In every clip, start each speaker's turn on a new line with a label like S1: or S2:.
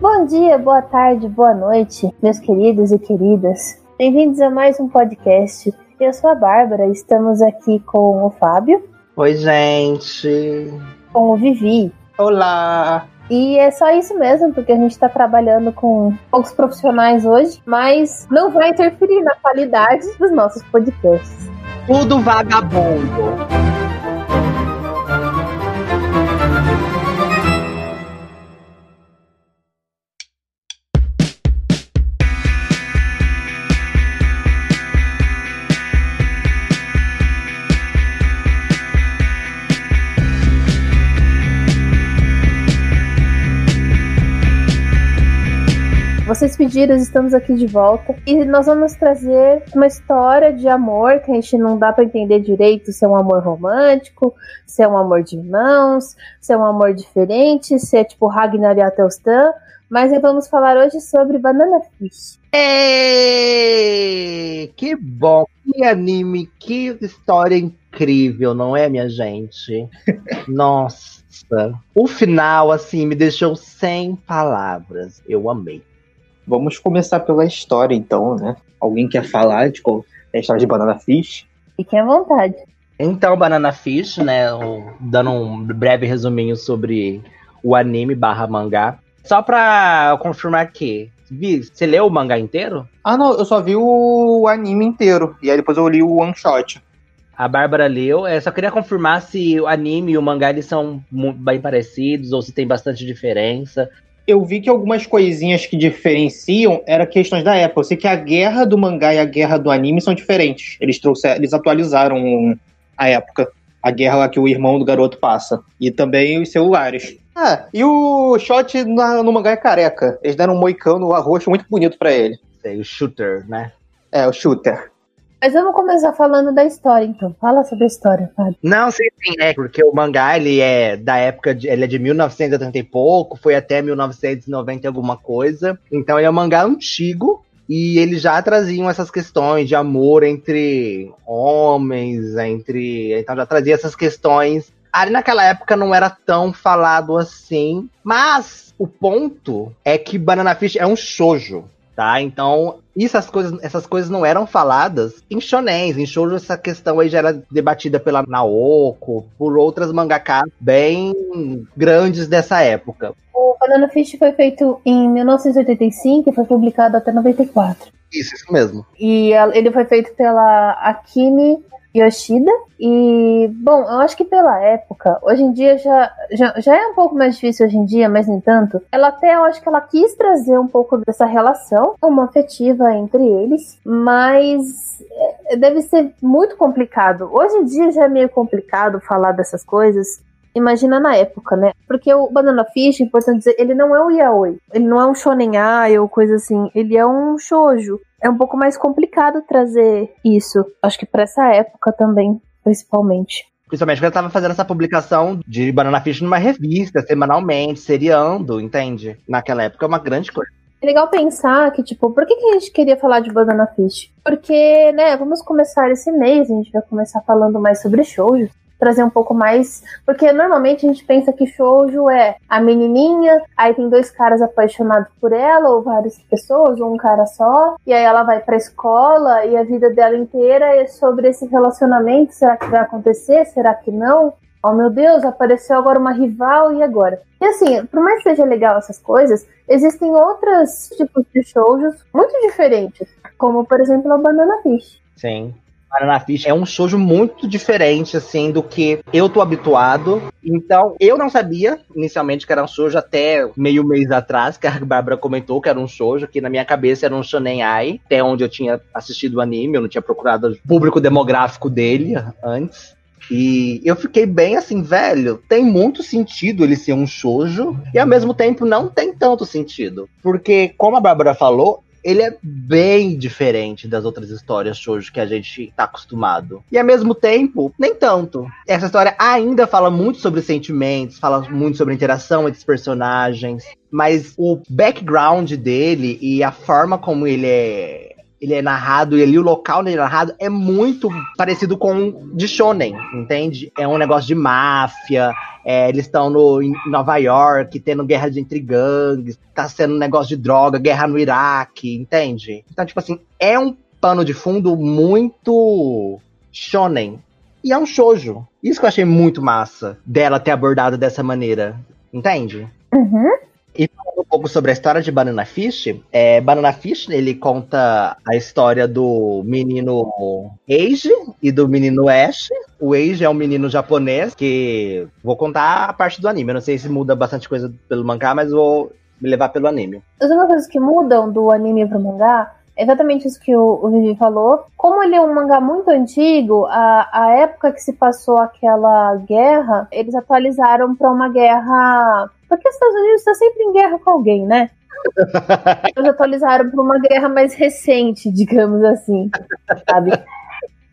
S1: Bom dia, boa tarde, boa noite, meus queridos e queridas. Bem-vindos a mais um podcast. Eu sou a Bárbara, estamos aqui com o Fábio.
S2: Oi, gente.
S1: Com o Vivi.
S2: Olá.
S1: E é só isso mesmo, porque a gente está trabalhando com poucos profissionais hoje, mas não vai interferir na qualidade dos nossos podcasts.
S2: Tudo vagabundo.
S1: Vocês pediram, estamos aqui de volta e nós vamos trazer uma história de amor que a gente não dá para entender direito se é um amor romântico, se é um amor de irmãos, se é um amor diferente, se é tipo Ragnar e Atelstan, mas vamos falar hoje sobre Banana Fish.
S2: Ei, que bom, que anime, que história incrível, não é, minha gente? Nossa, o final assim me deixou sem palavras. Eu amei.
S3: Vamos começar pela história, então, né? Alguém quer falar de qual é a história de Banana Fish?
S1: Fiquem à vontade.
S2: Então, Banana Fish, né? Dando um breve resuminho sobre o anime barra mangá. Só pra confirmar aqui, Vi, você leu o mangá inteiro?
S3: Ah, não, eu só vi o anime inteiro. E aí depois eu li o one shot.
S2: A Bárbara leu. Eu só queria confirmar se o anime e o mangá eles são bem parecidos ou se tem bastante diferença
S3: eu vi que algumas coisinhas que diferenciam eram questões da época. Eu sei que a guerra do mangá e a guerra do anime são diferentes. Eles trouxeram, eles atualizaram a época. A guerra lá que o irmão do garoto passa. E também os celulares. Ah, e o shot na, no mangá é careca. Eles deram um moicano roxo muito bonito para ele.
S2: É, o shooter, né?
S3: É, o shooter.
S1: Mas vamos começar falando da história, então. Fala sobre a história, Fábio.
S2: Não, sim, sim, é porque o mangá, ele é da época, de, ele é de 1980 e pouco, foi até 1990 e alguma coisa. Então ele é um mangá antigo, e eles já traziam essas questões de amor entre homens, entre. Então já trazia essas questões. Ali naquela época não era tão falado assim, mas o ponto é que Banana Fish é um shoujo tá? Então, essas coisas, essas coisas não eram faladas em shonens, em shoujo essa questão aí já era debatida pela Naoko, por outras mangakas bem grandes dessa época.
S1: O Banana Fish foi feito em 1985 e foi publicado até 94.
S2: Isso, isso mesmo.
S1: E ele foi feito pela Akimi Yoshida. E, bom, eu acho que pela época, hoje em dia já, já, já é um pouco mais difícil hoje em dia, mas nem tanto. Ela até, eu acho que ela quis trazer um pouco dessa relação, uma afetiva entre eles, mas é, deve ser muito complicado. Hoje em dia já é meio complicado falar dessas coisas. Imagina na época, né? Porque o Banana Fish, importante dizer, ele não é um yaoi. Ele não é um shonen ai ou coisa assim. Ele é um shoujo é um pouco mais complicado trazer isso. Acho que para essa época também, principalmente.
S2: Principalmente porque ela estava fazendo essa publicação de Banana Fish numa revista, semanalmente, seriando, entende? Naquela época é uma grande coisa.
S1: É legal pensar que, tipo, por que, que a gente queria falar de Banana Fish? Porque, né, vamos começar esse mês, a gente vai começar falando mais sobre shows trazer um pouco mais. Porque normalmente a gente pensa que shoujo é a menininha, aí tem dois caras apaixonados por ela, ou várias pessoas, ou um cara só, e aí ela vai pra escola e a vida dela inteira é sobre esse relacionamento. Será que vai acontecer? Será que não? Oh meu Deus, apareceu agora uma rival e agora? E assim, por mais que seja legal essas coisas, existem outros tipos de shoujos muito diferentes, como por exemplo a Banana Fish.
S2: Sim. Banana Fish é um shoujo muito diferente, assim, do que eu tô habituado. Então, eu não sabia inicialmente que era um shoujo até meio mês atrás, que a Bárbara comentou que era um shoujo, que na minha cabeça era um shonen ai, até onde eu tinha assistido o anime, eu não tinha procurado o público demográfico dele antes. E eu fiquei bem assim, velho, tem muito sentido ele ser um shoujo e ao mesmo tempo não tem tanto sentido. Porque, como a Bárbara falou, ele é bem diferente das outras histórias shoujo que a gente tá acostumado. E ao mesmo tempo, nem tanto. Essa história ainda fala muito sobre sentimentos, fala muito sobre a interação entre os personagens, mas o background dele e a forma como ele é ele é narrado e ali o local onde ele é narrado é muito parecido com de shonen, entende? É um negócio de máfia, é, eles estão no, em Nova York, tendo guerra de entre gangues, tá sendo um negócio de droga, guerra no Iraque, entende? Então, tipo assim, é um pano de fundo muito shonen. E é um shoujo. Isso que eu achei muito massa dela ter abordado dessa maneira. Entende?
S1: Uhum.
S2: E falando um pouco sobre a história de Banana Fish, é, Banana Fish, ele conta a história do menino Eiji e do menino Ash. O Eiji é um menino japonês que... Vou contar a parte do anime. Eu não sei se muda bastante coisa pelo mangá, mas vou me levar pelo anime.
S1: As únicas coisas que mudam do anime pro mangá exatamente isso que o, o Vivi falou. Como ele é um mangá muito antigo, a, a época que se passou aquela guerra, eles atualizaram para uma guerra. Porque os Estados Unidos está sempre em guerra com alguém, né? Eles atualizaram para uma guerra mais recente, digamos assim, sabe?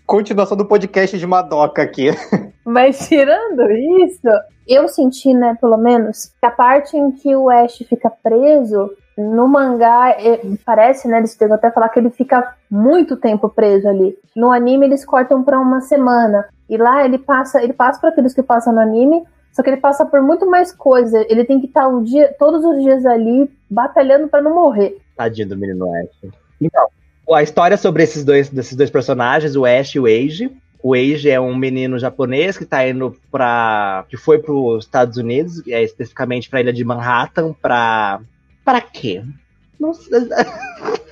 S3: Continuação do podcast de Madoka aqui.
S1: Mas tirando isso, eu senti, né, pelo menos, que a parte em que o Ash fica preso no mangá, é, parece, né? Eles tentam até falar que ele fica muito tempo preso ali. No anime, eles cortam para uma semana. E lá ele passa, ele passa para aqueles que passam no anime, só que ele passa por muito mais coisa. Ele tem que estar um dia, todos os dias ali, batalhando para não morrer.
S2: Tadinho do menino Ash. Então, a história sobre esses dois, desses dois personagens, o Ash e o Eiji. O Eiji é um menino japonês que tá indo para que foi para os Estados Unidos, é, especificamente para a ilha de Manhattan, para para quê? Não sei.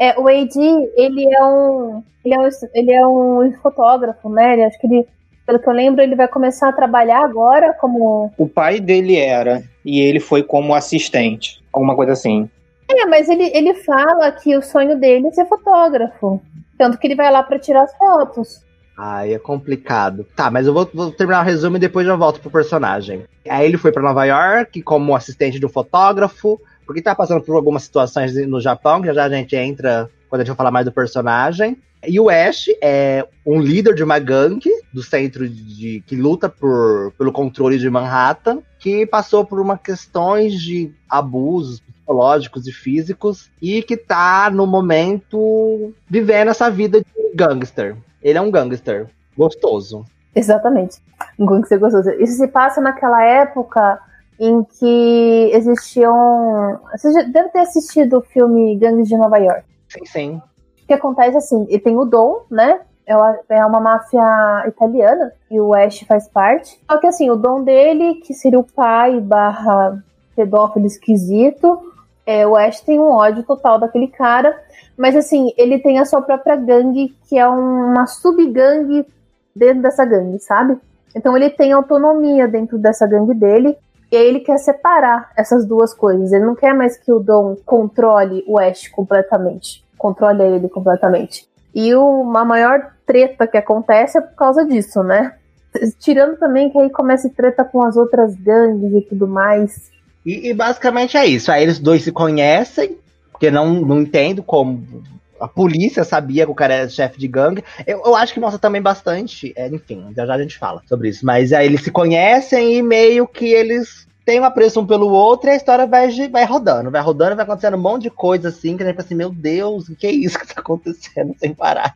S1: É, o AD, ele é um. Ele é um, ele é um fotógrafo, né? Ele, acho que ele, pelo que eu lembro, ele vai começar a trabalhar agora como.
S3: O pai dele era, e ele foi como assistente. Alguma coisa assim.
S1: É, mas ele, ele fala que o sonho dele é ser fotógrafo. Tanto que ele vai lá para tirar as fotos.
S2: Ai, é complicado. Tá, mas eu vou, vou, terminar o resumo e depois eu volto pro personagem. Aí ele foi para Nova York como assistente do fotógrafo porque tá passando por algumas situações no Japão, que já a gente entra quando a gente vai falar mais do personagem. E o Ash é um líder de uma gangue do centro de que luta por, pelo controle de Manhattan, que passou por uma questões de abusos psicológicos e físicos e que tá no momento vivendo essa vida de gangster. Ele é um gangster gostoso.
S1: Exatamente. Um gangster gostoso. Isso se passa naquela época em que existiam. Você já deve ter assistido o filme Gangues de Nova York.
S2: Sim, sim.
S1: Que acontece assim, e tem o Dom, né? É, é uma máfia italiana e o Ash faz parte. Só que assim, o dom dele, que seria o pai barra pedófilo esquisito, é, o Ash tem um ódio total daquele cara. Mas assim, ele tem a sua própria gangue, que é uma subgangue dentro dessa gangue, sabe? Então ele tem autonomia dentro dessa gangue dele. E aí ele quer separar essas duas coisas. Ele não quer mais que o Dom controle o Ash completamente. Controle ele completamente. E o, a maior treta que acontece é por causa disso, né? Tirando também que aí começa treta com as outras gangues e tudo mais.
S2: E, e basicamente é isso. Aí eles dois se conhecem, porque não, não entendo como a polícia sabia que o cara era chefe de gangue. Eu, eu, acho que mostra também bastante. É, enfim, já já a gente fala sobre isso. Mas aí eles se conhecem e meio que eles têm um apreço um pelo outro e a história vai, vai rodando, vai rodando, vai acontecendo um monte de coisa assim, que a gente pensa assim, meu Deus, o que é isso que tá acontecendo sem parar?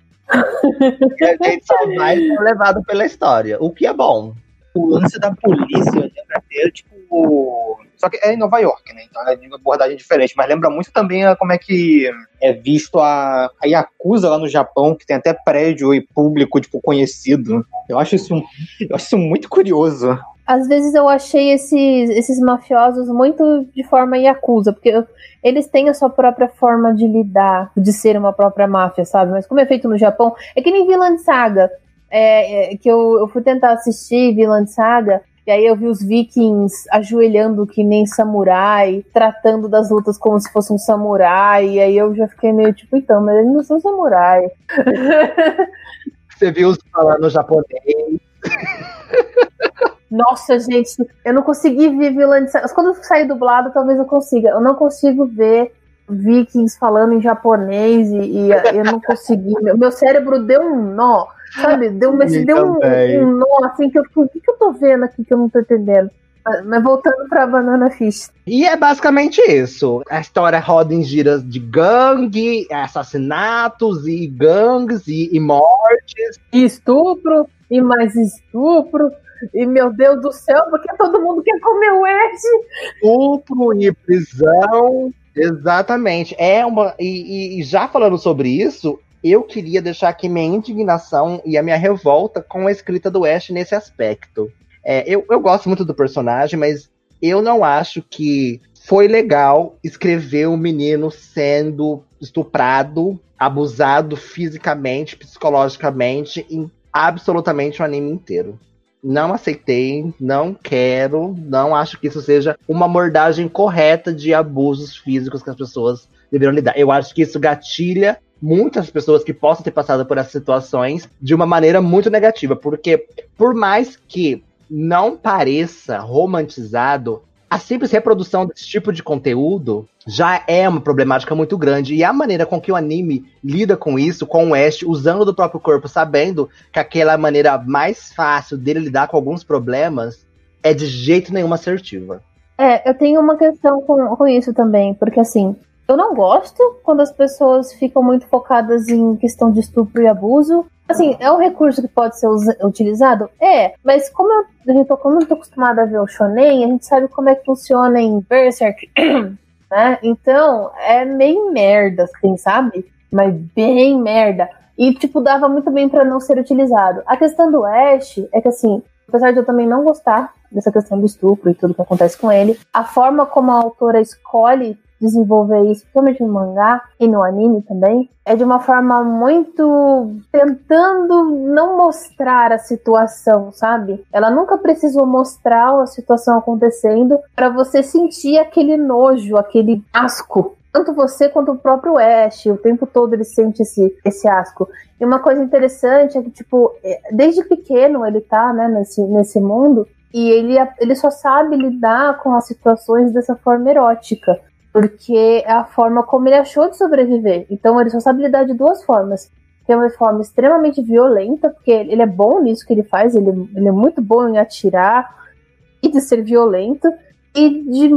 S2: e a gente só vai levado pela história, o que é bom.
S3: O lance da polícia lembra até, tipo, só que é em Nova York, né? Então é uma abordagem diferente. Mas lembra muito também como é que é visto a, a Yakuza lá no Japão, que tem até prédio e público, tipo, conhecido. Eu acho isso, eu acho isso muito curioso.
S1: Às vezes eu achei esses, esses mafiosos muito de forma Yakuza, porque eles têm a sua própria forma de lidar, de ser uma própria máfia, sabe? Mas como é feito no Japão, é que nem Vilã Saga. É, é, que eu, eu fui tentar assistir Vilã Saga, e aí eu vi os vikings ajoelhando que nem samurai, tratando das lutas como se fosse um samurai. E aí eu já fiquei meio tipo, então, mas eles não são samurai.
S2: Você viu os falando japonês.
S1: Nossa, gente, eu não consegui ver vilã de Quando eu sair dublado, talvez eu consiga. Eu não consigo ver vikings falando em japonês e, e eu não consegui. Meu, meu cérebro deu um nó. Sabe? Deu, mas deu um, um, nó assim que eu fiquei, o que, que eu tô vendo aqui que eu não tô entendendo? Mas voltando pra Banana Fish.
S2: E é basicamente isso. A história roda em giras de gangue, assassinatos e gangues e, e mortes.
S1: E estupro, e mais estupro. E meu Deus do céu, porque todo mundo quer comer o Ed?
S2: Estupro e prisão. Exatamente. É uma. E, e, já falando sobre isso, eu queria deixar aqui minha indignação e a minha revolta com a escrita do Ash nesse aspecto. É, eu, eu gosto muito do personagem, mas eu não acho que foi legal escrever um menino sendo estuprado, abusado fisicamente, psicologicamente, em absolutamente o anime inteiro. Não aceitei, não quero, não acho que isso seja uma mordagem correta de abusos físicos que as pessoas deveriam lidar. Eu acho que isso gatilha muitas pessoas que possam ter passado por essas situações de uma maneira muito negativa, porque por mais que não pareça romantizado, a simples reprodução desse tipo de conteúdo já é uma problemática muito grande. E a maneira com que o anime lida com isso, com o Ash, usando do próprio corpo, sabendo que aquela maneira mais fácil dele lidar com alguns problemas, é de jeito nenhum assertiva.
S1: É, eu tenho uma questão com, com isso também, porque assim, eu não gosto quando as pessoas ficam muito focadas em questão de estupro e abuso. Assim, é um recurso que pode ser utilizado? É, mas como eu, eu tô, como eu tô acostumada a ver o shonen, a gente sabe como é que funciona em Berserk, né? Então, é meio merda, assim, sabe? Mas bem merda. E, tipo, dava muito bem para não ser utilizado. A questão do Ash é que, assim, apesar de eu também não gostar dessa questão do estupro e tudo que acontece com ele, a forma como a autora escolhe desenvolver isso, principalmente no mangá e no anime também, é de uma forma muito tentando não mostrar a situação, sabe? Ela nunca precisou mostrar a situação acontecendo para você sentir aquele nojo, aquele asco tanto você quanto o próprio Ash, o tempo todo ele sente esse, esse asco. E uma coisa interessante é que, tipo, é, desde pequeno ele tá, né, nesse, nesse mundo, e ele, ele só sabe lidar com as situações dessa forma erótica porque é a forma como ele achou de sobreviver. Então ele só sabe lidar de duas formas. Tem uma forma extremamente violenta, porque ele é bom nisso que ele faz, ele, ele é muito bom em atirar e de ser violento, e de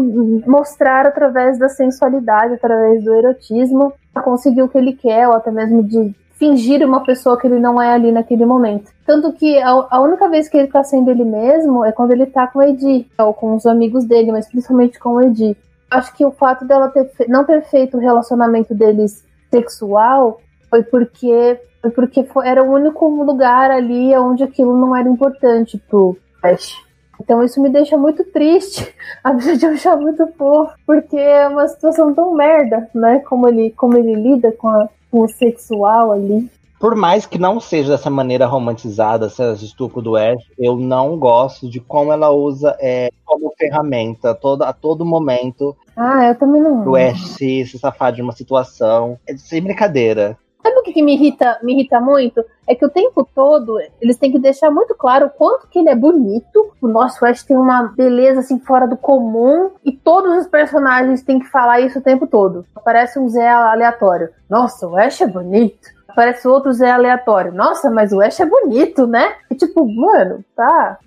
S1: mostrar através da sensualidade, através do erotismo, conseguir o que ele quer, ou até mesmo de fingir uma pessoa que ele não é ali naquele momento. Tanto que a, a única vez que ele tá sendo ele mesmo é quando ele tá com o Edi, ou com os amigos dele, mas principalmente com o Edi acho que o fato dela ter, não ter feito o relacionamento deles sexual foi porque, foi porque foi, era o único lugar ali onde aquilo não era importante pro Ash. Então isso me deixa muito triste, apesar de achar muito fofo, porque é uma situação tão merda, né? Como ele, como ele lida com, a, com o sexual ali
S2: por mais que não seja dessa maneira romantizada, esse estupro do Ash, eu não gosto de como ela usa é, como ferramenta todo, a todo momento.
S1: Ah, eu também não.
S2: O Ash se, se safar de uma situação. É sem brincadeira.
S1: Sabe o que, que, me irrita, me irrita muito? É que o tempo todo eles têm que deixar muito claro o quanto que ele é bonito. O nosso Ash tem uma beleza assim fora do comum e todos os personagens têm que falar isso o tempo todo. Parece um Zé aleatório. Nossa, o Ash é bonito parece outros é aleatório. Nossa, mas o Ash é bonito, né? E tipo, mano, tá.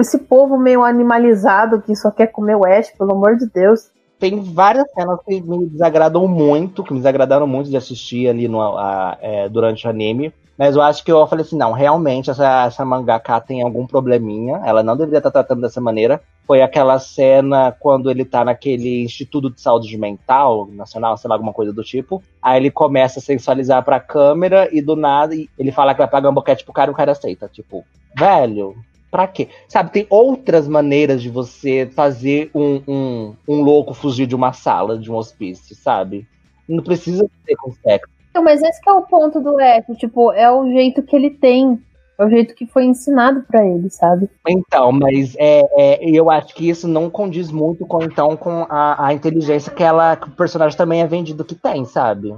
S1: Esse povo meio animalizado que só quer comer o Ash, pelo amor de Deus.
S2: Tem várias cenas que me desagradam muito, que me desagradaram muito de assistir ali no, a, é, durante o anime. Mas eu acho que eu falei assim, não, realmente essa, essa mangaka tem algum probleminha, ela não deveria estar tratando dessa maneira. Foi aquela cena quando ele tá naquele Instituto de Saúde Mental Nacional, sei lá, alguma coisa do tipo. Aí ele começa a sensualizar pra câmera e do nada ele fala que vai pagar um boquete pro cara e o cara aceita. Tipo, velho, pra quê? Sabe, tem outras maneiras de você fazer um, um, um louco fugir de uma sala, de um hospício, sabe? Não precisa ter com sexo.
S1: Não, mas esse é o ponto do F, tipo, é o jeito que ele tem. É o jeito que foi ensinado para ele, sabe?
S2: Então, mas é, é, eu acho que isso não condiz muito com então com a, a inteligência que ela que o personagem também é vendido que tem, sabe?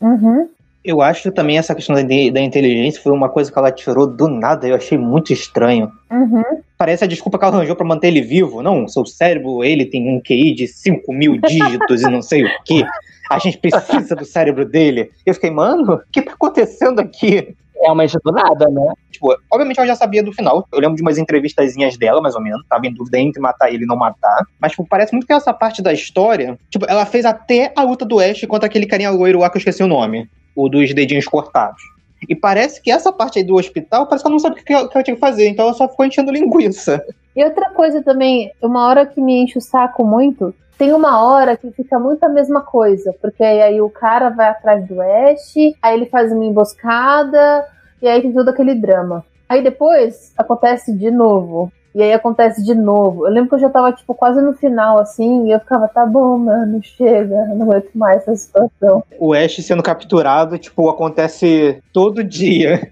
S1: Uhum.
S3: Eu acho que também essa questão da, da inteligência foi uma coisa que ela tirou do nada. Eu achei muito estranho.
S1: Uhum.
S3: Parece a desculpa que ela arranjou pra manter ele vivo. Não, seu cérebro, ele tem um QI de 5 mil dígitos e não sei o quê. A gente precisa do cérebro dele. Eu fiquei, mano, o que tá acontecendo aqui?
S2: Realmente do nada, né?
S3: Tipo, obviamente ela já sabia do final. Eu lembro de umas entrevistazinhas dela, mais ou menos. Tava em dúvida entre matar ele e não matar. Mas, tipo, parece muito que essa parte da história. Tipo, ela fez até a luta do Ash contra aquele carinha loiro lá que eu esqueci o nome. O dos dedinhos cortados. E parece que essa parte aí do hospital, parece que ela não sabe o que ela, que ela tinha que fazer. Então ela só ficou enchendo linguiça.
S1: E outra coisa também, uma hora que me enche o saco muito, tem uma hora que fica muito a mesma coisa, porque aí o cara vai atrás do Ash, aí ele faz uma emboscada, e aí tem todo aquele drama. Aí depois acontece de novo. E aí acontece de novo. Eu lembro que eu já tava, tipo, quase no final, assim, e eu ficava, tá bom, mano, chega, não aguento mais essa situação.
S3: O Ash sendo capturado, tipo, acontece todo dia.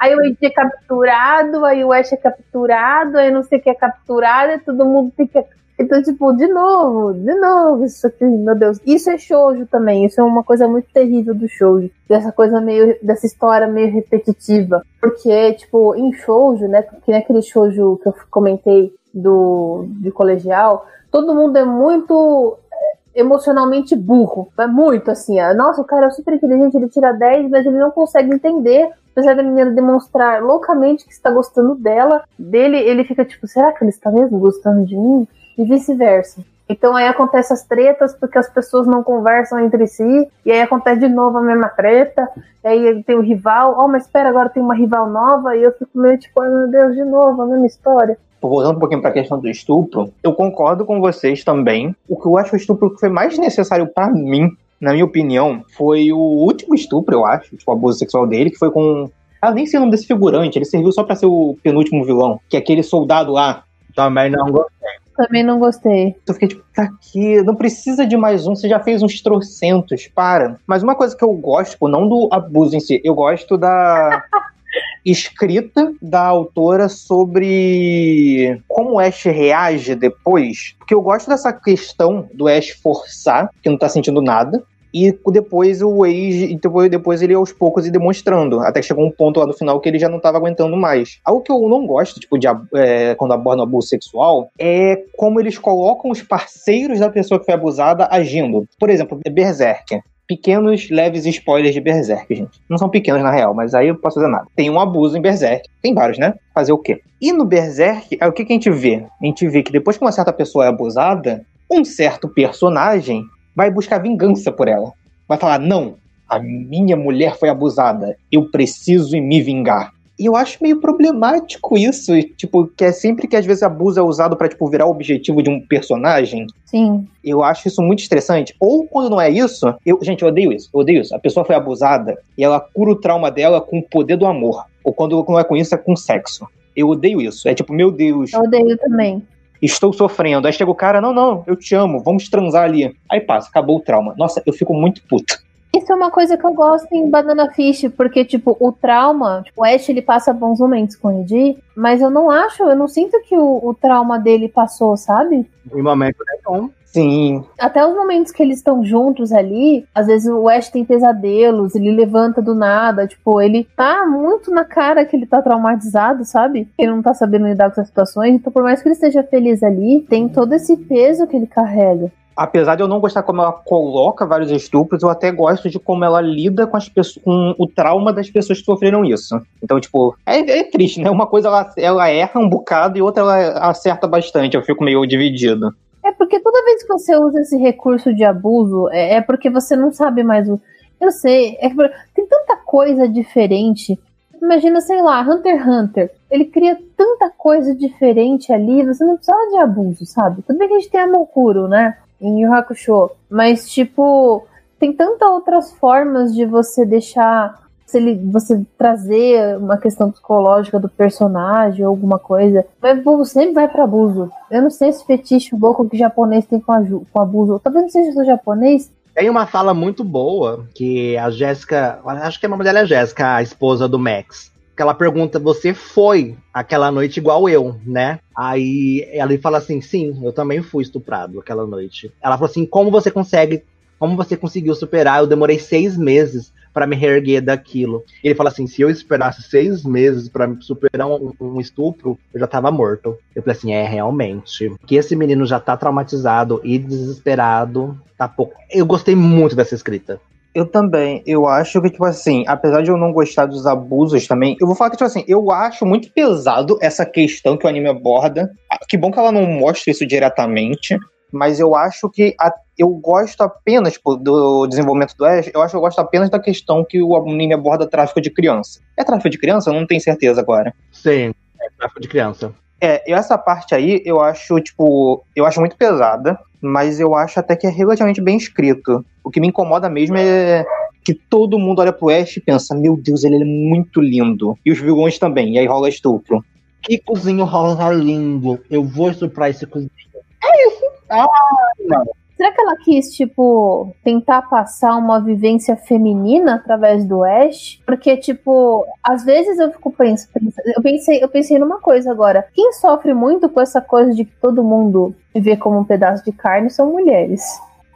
S1: Aí o Ash é capturado, aí o Ash é capturado, aí não sei o que é capturado, e todo mundo fica. Então, tipo, de novo, de novo, isso aqui, meu Deus. Isso é shoujo também, isso é uma coisa muito terrível do shoujo. Dessa coisa meio, dessa história meio repetitiva. Porque, tipo, em shoujo, né, que nem aquele shoujo que eu comentei do, de colegial, todo mundo é muito é, emocionalmente burro. É muito assim, ó. nossa, o cara é super inteligente, ele tira 10, mas ele não consegue entender apesar da menina demonstrar loucamente que está gostando dela, dele, ele fica tipo, será que ele está mesmo gostando de mim? E vice-versa. Então aí acontece as tretas porque as pessoas não conversam entre si, e aí acontece de novo a mesma treta, e aí tem o rival, oh, mas espera, agora tem uma rival nova, e eu fico meio tipo, ai meu Deus, de novo, a mesma história.
S3: Voltando um pouquinho para a questão do estupro, eu concordo com vocês também. O que eu acho o estupro que foi mais necessário para mim na minha opinião, foi o último estupro, eu acho, tipo, o abuso sexual dele, que foi com. Ah, nem sei o nome desse figurante, ele serviu só pra ser o penúltimo vilão, que é aquele soldado lá.
S2: Também não gostei.
S1: Também não gostei.
S3: Eu fiquei tipo, tá aqui, não precisa de mais um, você já fez uns trocentos, para. Mas uma coisa que eu gosto, tipo, não do abuso em si, eu gosto da. escrita da autora sobre como o Ash reage depois. Porque eu gosto dessa questão do Ash forçar, que não tá sentindo nada. E depois o Age, depois, ele aos poucos ir demonstrando. Até que chegou um ponto lá no final que ele já não tava aguentando mais. Algo que eu não gosto, tipo, de, é, quando aborda o abuso sexual, é como eles colocam os parceiros da pessoa que foi abusada agindo. Por exemplo, Berserker pequenos, leves spoilers de Berserk, gente. Não são pequenos na real, mas aí eu posso fazer nada. Tem um abuso em Berserk. Tem vários, né? Fazer o quê? E no Berserk, é o que, que a gente vê? A gente vê que depois que uma certa pessoa é abusada, um certo personagem vai buscar vingança por ela. Vai falar: não, a minha mulher foi abusada, eu preciso me vingar. E eu acho meio problemático isso, tipo, que é sempre que às vezes abuso é usado para tipo virar o objetivo de um personagem.
S1: Sim.
S3: Eu acho isso muito estressante. Ou quando não é isso, eu, gente, eu odeio isso. Eu odeio isso. A pessoa foi abusada e ela cura o trauma dela com o poder do amor. Ou quando não é com isso, é com sexo. Eu odeio isso. É tipo, meu Deus.
S1: Eu odeio também.
S3: Estou sofrendo. Aí chega o cara, não, não, eu te amo, vamos transar ali. Aí passa, acabou o trauma. Nossa, eu fico muito puto.
S1: Isso é uma coisa que eu gosto em Banana Fish, porque, tipo, o trauma, tipo, o Ash, ele passa bons momentos com o Ed, mas eu não acho, eu não sinto que o, o trauma dele passou, sabe?
S2: Em momento nenhum.
S3: Sim.
S1: Até os momentos que eles estão juntos ali, às vezes o Ash tem pesadelos, ele levanta do nada, tipo, ele tá muito na cara que ele tá traumatizado, sabe? Ele não tá sabendo lidar com as situações, então por mais que ele esteja feliz ali, tem todo esse peso que ele carrega
S3: apesar de eu não gostar como ela coloca vários estupros, eu até gosto de como ela lida com, as pessoas, com o trauma das pessoas que sofreram isso. Então, tipo, é, é triste, né? Uma coisa ela, ela erra um bocado e outra ela acerta bastante. Eu fico meio dividido.
S1: É porque toda vez que você usa esse recurso de abuso, é, é porque você não sabe mais o. Eu sei, é tem tanta coisa diferente. Imagina, sei lá, Hunter x Hunter. Ele cria tanta coisa diferente ali, você não precisava de abuso, sabe? Tudo bem que a gente tem a Mokuro, né? em Yu Hakusho. Mas, tipo, tem tantas outras formas de você deixar. Você, você trazer uma questão psicológica do personagem ou alguma coisa. Mas o sempre vai para abuso. Eu não sei esse fetiche louco que japonês tem com, a, com abuso. Talvez não seja do japonês,
S2: tem uma fala muito boa que a Jéssica, acho que a nome dela é Jéssica, a esposa do Max que ela pergunta: Você foi aquela noite igual eu, né? Aí ela fala assim: Sim, eu também fui estuprado aquela noite. Ela falou assim: Como você consegue. Como você conseguiu superar? Eu demorei seis meses para me reerguer daquilo. Ele fala assim: se eu esperasse seis meses para superar um, um, estupro, eu já tava morto. Eu falei assim: é, realmente. Que esse menino já tá traumatizado e desesperado. Tá pouco. Eu gostei muito dessa escrita.
S3: Eu também. Eu acho que, tipo assim, apesar de eu não gostar dos abusos também, eu vou falar que, tipo assim, eu acho muito pesado essa questão que o anime aborda. Ah, Que bom que ela não mostra isso diretamente. Mas eu acho que a- eu gosto apenas tipo, do desenvolvimento do Ash, eu acho que eu gosto apenas da questão que o anime aborda tráfico de criança. É tráfico de criança? Eu não tenho certeza agora.
S2: Sim, é tráfico de criança.
S3: É, essa parte aí eu acho, tipo, eu acho muito pesada, mas eu acho até que é relativamente bem escrito. O que me incomoda mesmo é que todo mundo olha pro Ash e pensa, meu Deus, ele é muito lindo. E os vilões também, e aí rola estupro.
S2: Que cozinho rosa lindo. Eu vou estuprar esse cozinho.
S1: Será que ela quis, tipo, tentar passar uma vivência feminina através do Ash? Porque, tipo, às vezes eu fico pensando. Eu pensei, eu pensei numa coisa agora. Quem sofre muito com essa coisa de que todo mundo vê como um pedaço de carne são mulheres.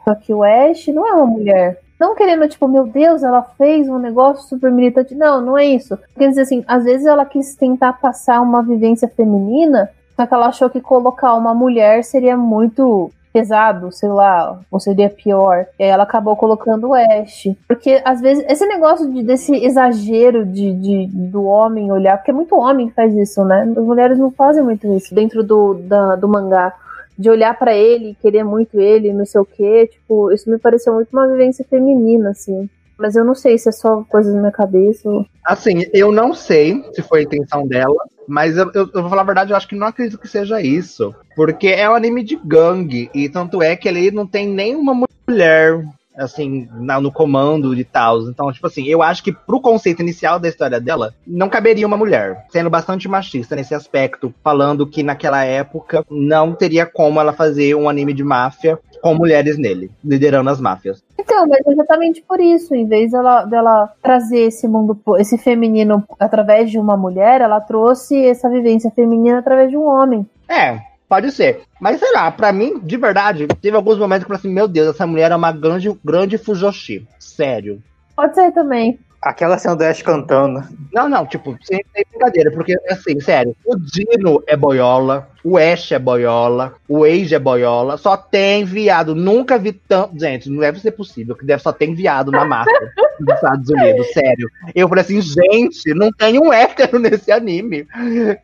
S1: Só que o Ash não é uma mulher. Não querendo, tipo, meu Deus, ela fez um negócio super militante. Não, não é isso. Quer dizer assim, às vezes ela quis tentar passar uma vivência feminina, só que ela achou que colocar uma mulher seria muito pesado, sei lá, ou seria pior. E aí ela acabou colocando o Ash. Porque às vezes, esse negócio de, desse exagero de, de- do homem olhar, porque é muito homem que faz isso, né? As mulheres não fazem muito isso dentro do, da- do mangá. De olhar pra ele, querer muito ele, não sei o quê. Tipo, isso me pareceu muito uma vivência feminina, assim. Mas eu não sei se é só coisa na minha cabeça. ou-
S2: Assim, eu não sei se foi a intenção dela, mas eu, eu, eu vou falar a verdade, eu acho que não acredito que seja isso. Porque é um anime de gangue, e tanto é que ele não tem nenhuma mulher, assim, na- no comando de tal. Então, tipo assim, eu acho que pro conceito inicial da história dela, não caberia uma mulher, sendo bastante machista nesse aspecto, falando que naquela época não teria como ela fazer um anime de máfia com mulheres nele, liderando as máfias.
S1: Então, mas exatamente por isso, em vez dela, dela trazer esse mundo, esse feminino através de uma mulher, ela trouxe essa vivência feminina através de um homem.
S2: É, pode ser. Mas sei lá, pra mim, de verdade, teve alguns momentos que eu falei assim, meu Deus, essa mulher é uma grande, grande Fujoshi. Sério.
S1: Pode ser também.
S3: Aquela cena do Ash cantando.
S2: Não, não, tipo, sem, sem brincadeira, porque assim, sério, o Dino é boiola, o Ash é boiola, o Age é boiola, só tem viado. Nunca vi tanto. Gente, não deve ser possível, que deve só ter viado na máfia dos Estados Unidos, sério. Eu falei assim, gente, não tem um hétero nesse anime.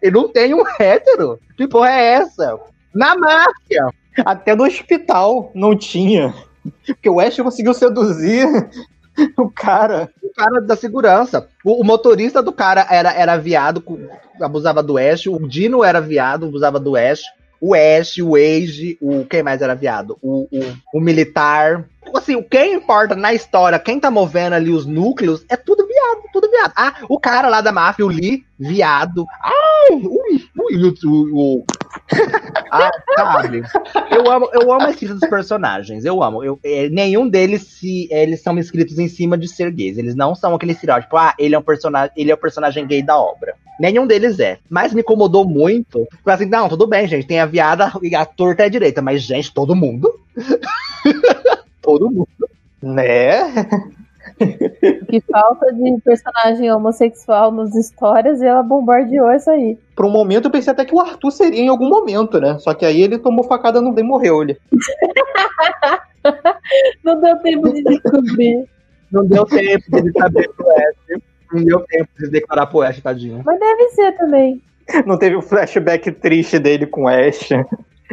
S2: E não tem um hétero. Que porra é essa? Na máfia!
S3: Até no hospital não tinha. Porque o Ash conseguiu seduzir o cara.
S2: O cara da segurança. O, o motorista do cara era, era viado, abusava do Ash. O Dino era viado, abusava do Ash. O Ash, o Age, o. Quem mais era viado? O, o, o militar. Tipo Assim, o quem importa na história, quem tá movendo ali os núcleos, é tudo viado, tudo viado. Ah, o cara lá da máfia, o Lee, viado. Ai, ui, ui, o ah, sabe? Eu amo, eu amo a escrita dos personagens. Eu amo. Eu, é, nenhum deles se eles são escritos em cima de ser gays. Eles não são aquele estereótipo, ah, ele é um personagem, ele é o personagem gay da obra. Nenhum deles é. Mas me incomodou muito. Falei assim, não, tudo bem, gente. Tem a viada e a torta é a direita. Mas, gente, todo mundo. todo mundo.
S3: Né?
S1: Que falta de personagem homossexual nas histórias e ela bombardeou isso aí.
S3: Por um momento eu pensei até que o Arthur seria em algum momento, né? Só que aí ele tomou facada no e morreu. Ele.
S1: Não deu tempo de descobrir.
S2: Não deu tempo de ele saber pro Ash. Não deu tempo de declarar pro Ash, tadinho.
S1: Mas deve ser também.
S3: Não teve o flashback triste dele com o Ash.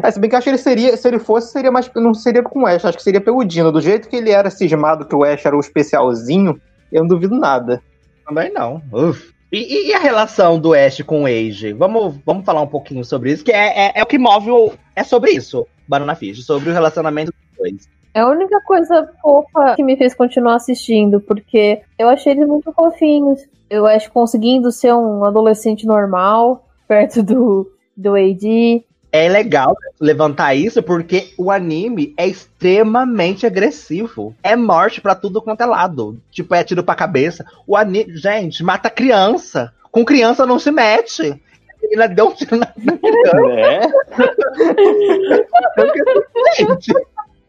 S3: É, se bem que eu acho que ele seria, se ele fosse, seria mais. Não seria com o Ash, acho que seria pelo Dino. Do jeito que ele era cismado que o Ash era o especialzinho, eu não duvido nada.
S2: Também não. Uf. E, e- a relação do Ash com o Age? Vamos, vamos falar um pouquinho sobre isso, que é, é, é o que move o. É sobre isso, Banana Fish, sobre o relacionamento dos dois.
S1: É a única coisa fofa que me fez continuar assistindo, porque eu achei eles muito fofinhos. Eu acho conseguindo ser um adolescente normal, perto do, do AD.
S2: É legal levantar isso porque o anime é extremamente agressivo. É morte pra tudo quanto é lado. Tipo, é tiro pra cabeça. O anime, gente, mata criança. Com criança não se mete. Menina deu um tiro na criança.
S3: É?
S2: gente.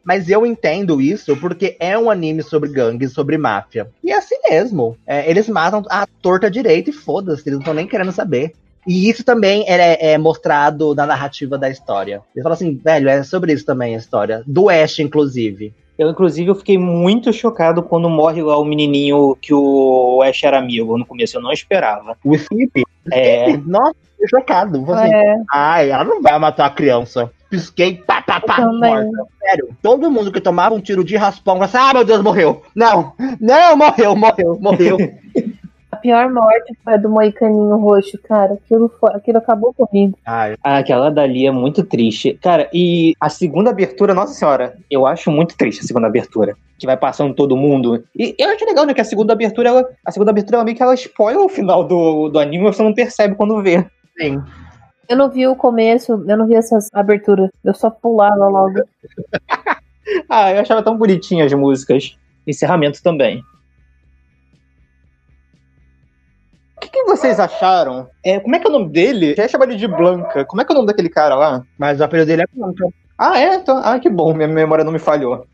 S2: Mas eu entendo isso porque é um anime sobre gangues, sobre máfia. E é assim mesmo. É, eles matam a torta direita e foda-se, eles não estão nem querendo saber. E isso também é, é mostrado na narrativa da história. Eles falam assim, velho, é sobre isso também a história. Do Ash, inclusive.
S3: Eu, inclusive, eu fiquei muito chocado quando morre lá o menininho que o Ash era amigo. No começo eu não esperava.
S2: O Skip?
S3: É.
S2: Nossa, fiquei chocado. Assim,
S1: É,
S2: Ai, ela não vai matar a criança. Pisquei, pá, pá, pá, morta. Sério, todo mundo que tomava um tiro de raspão, assim, ah, meu Deus, morreu. Não, não, morreu, morreu, morreu.
S1: a pior morte foi a do Moicaninho Roxo, cara. Aquilo, foi, aquilo acabou comigo.
S2: Ai,
S3: Ah, aquela dali é muito triste. Cara, e a segunda abertura, nossa senhora, eu acho muito triste a segunda abertura. Que vai passando todo mundo. E eu acho legal, né? Que a segunda abertura, ela, a segunda abertura ela meio que ela spoila o final do, do anime, você não percebe quando vê.
S2: sim.
S1: Eu não vi o começo, eu não vi essas aberturas. Eu só pulava logo.
S3: Ah, eu achava tão bonitinhas as músicas. Encerramento também. O que, que vocês acharam? É, como é que é o nome dele? Já chama ele de Blanca. Como é que é o nome daquele cara lá?
S2: Mas o apelido dele é Blanca.
S3: Ah, é? Então, ah, que bom, minha memória não me falhou.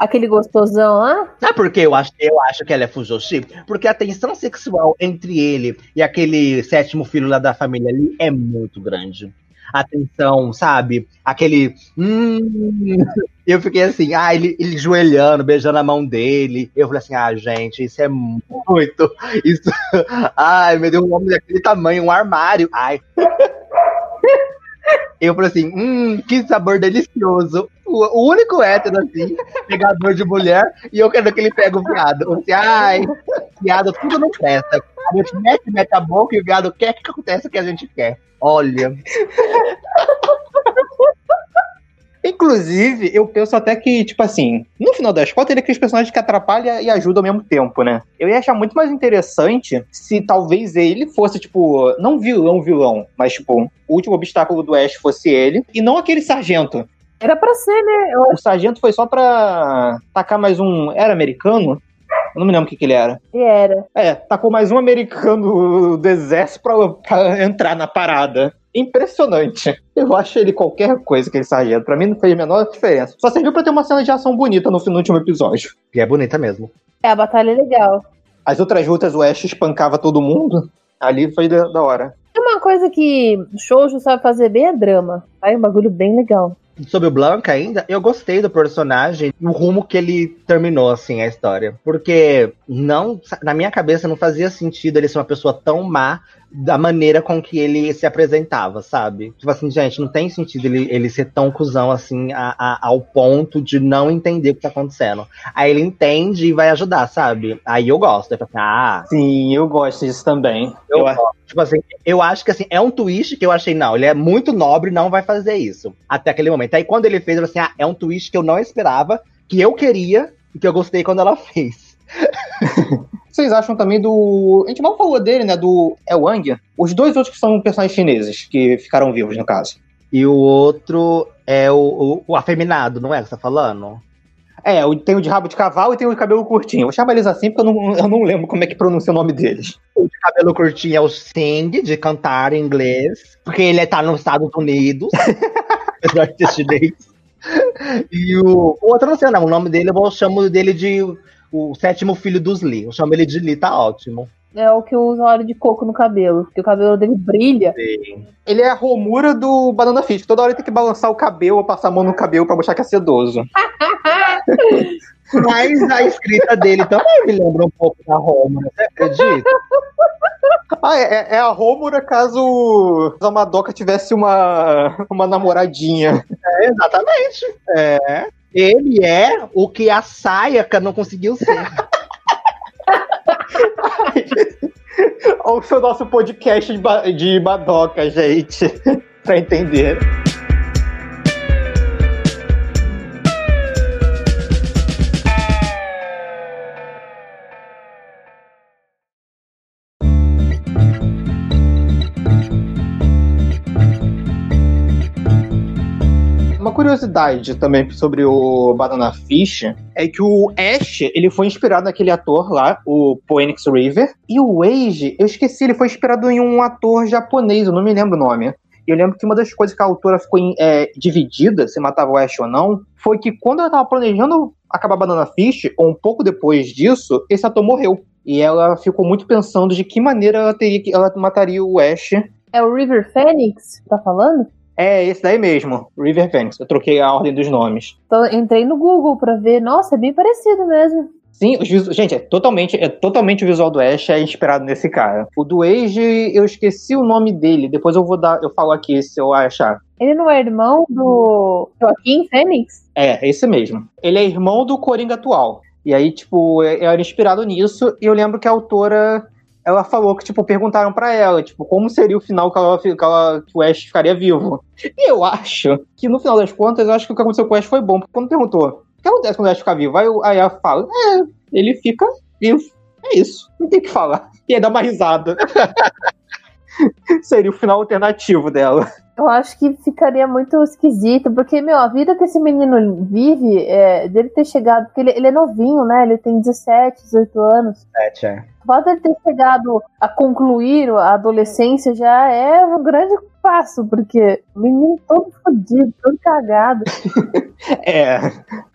S1: Aquele gostosão lá.
S2: Sabe por que eu acho, eu acho que ela é Fujoshi? Porque a tensão sexual entre ele e aquele sétimo filho lá da família ali é muito grande. A tensão, sabe? Aquele. Hum, eu fiquei assim, ah, ele, ele joelhando, beijando a mão dele. Eu falei assim, ah, gente, isso é muito. Isso. Ai, meu Deus, um homem daquele tamanho, um armário. Ai. Eu falei assim, hum, que sabor delicioso. O, único hétero, assim, pegador de mulher, e eu quero que ele pegue o viado. Eu falei assim, ai, viado, tudo não presta. A gente mete, mete a boca e o viado quer que aconteça o que a gente quer. Olha,
S3: Inclusive, eu penso até que, tipo assim, no final das contas, ele é aqueles personagens que atrapalha e ajuda ao mesmo tempo, né? Eu ia achar muito mais interessante se talvez ele fosse, tipo, não vilão, vilão, mas, tipo, o último obstáculo do Ash fosse ele, e não aquele sargento.
S1: Era pra ser, né? Eu
S3: O sargento foi só pra tacar mais um. Era americano? Eu não me lembro o que, que ele era.
S1: que era.
S3: É, tacou mais um americano do exército pra, pra entrar na parada. Impressionante. Eu acho ele qualquer coisa, aquele sargento. Pra mim não fez a menor diferença. Só serviu pra ter uma cena de ação bonita no, no último episódio.
S2: e é bonita mesmo.
S1: É, a batalha é legal.
S3: As outras lutas, o Ash espancava todo mundo. Ali foi da, da hora.
S1: Uma coisa que o Shoujo sabe fazer bem é drama. Aí um bagulho bem legal.
S2: Sobre o Blanca ainda, eu gostei do personagem, o rumo que ele terminou, assim, a história. Porque não, na minha cabeça não fazia sentido ele ser uma pessoa tão má da maneira com que ele se apresentava, sabe? Tipo assim, gente, não tem sentido ele, ele ser tão cuzão assim a- a- ao ponto de não entender o que tá acontecendo. Aí ele entende e vai ajudar, sabe? Aí eu gosto. Eu falo assim, ah,
S3: Sim, eu gosto disso também.
S2: eu,
S3: Eu-
S2: gosto. Tipo assim, eu acho que assim, é um twist que eu achei, não, ele é muito nobre, não vai fazer isso. Até aquele momento. Aí quando ele fez, eu falei assim, ah, é um twist que eu não esperava, que eu queria e que eu gostei quando ela fez.
S3: Vocês acham também do. A gente mal falou dele, né? Do El Wang. Os dois outros que são personagens chineses, que ficaram vivos, no caso.
S2: E o outro é o, o, o afeminado, não é que você tá falando?
S3: É, tem o de rabo de cavalo e tem o de cabelo curtinho. Eu chamar eles assim porque eu não, eu não lembro como é que pronuncia o nome deles.
S2: O de cabelo curtinho é o Sing, de cantar em inglês, porque ele tá nos Estados Unidos, apesar de ser chinês. E o, o outro não sei não, o nome dele eu chamo dele de o sétimo filho dos Lee. Eu chamo ele de Lee, tá ótimo.
S1: É o que usa óleo de coco no cabelo. Porque o cabelo dele brilha.
S3: Ele é a Romura do Banana Fish. Toda hora ele tem que balançar o cabelo ou passar a mão no cabelo pra mostrar que é sedoso.
S2: Mas a escrita dele também me lembra um pouco da Roma, você acredita?
S3: Ah, é, é a Romura caso a Madoka tivesse uma, uma namoradinha.
S2: É, exatamente. É. Ele é o que a Sayaka não conseguiu ser.
S3: Ouça o nosso podcast de, ba- de Madoka, gente. pra entender. Curiosidade também sobre o Banana Fish é que o Ash, ele foi inspirado naquele ator lá, o Phoenix River, e o Age, eu esqueci, ele foi inspirado em um ator japonês, eu não me lembro o nome. E eu lembro que uma das coisas que a autora ficou é, dividida, se matava o Ash ou não, foi que quando ela tava planejando acabar Banana Fish, ou um pouco depois disso, esse ator morreu. E ela ficou muito pensando de que maneira ela teria que ela mataria o Ash.
S1: É o River Phoenix? Tá falando?
S3: É esse daí mesmo, River Phoenix. Eu troquei a ordem dos nomes.
S1: Então, entrei no Google pra ver. Nossa, é bem parecido mesmo.
S3: Sim, os visu... gente, é totalmente, é totalmente o visual do Ash é inspirado nesse cara. O do Age, eu esqueci o nome dele. Depois eu vou dar, eu falo aqui se eu achar.
S1: Ele não é irmão do Joaquim Fênix?
S3: É, esse mesmo. Ele é irmão do Coringa atual. E aí, tipo, era inspirado nisso. E eu lembro que a autora ela falou que, tipo, perguntaram para ela, tipo, como seria o final que, ela, que, ela, que o Ash ficaria vivo. E eu acho que, no final das contas, eu acho que o que aconteceu com o Ash foi bom, porque quando perguntou o que acontece quando o Ash fica vivo, aí, aí ela fala, é, ele fica vivo. É isso, não tem o que falar. E aí dá uma risada. seria o final alternativo dela.
S1: Eu acho que ficaria muito esquisito, porque, meu, a vida que esse menino vive, é, dele ter chegado, porque ele, ele, é novinho, né? Ele tem 17, 18 anos.
S2: 17, é.
S1: O fato dele ter chegado a concluir a adolescência já é um grande passo, porque o menino todo fodido, todo cagado.
S3: é,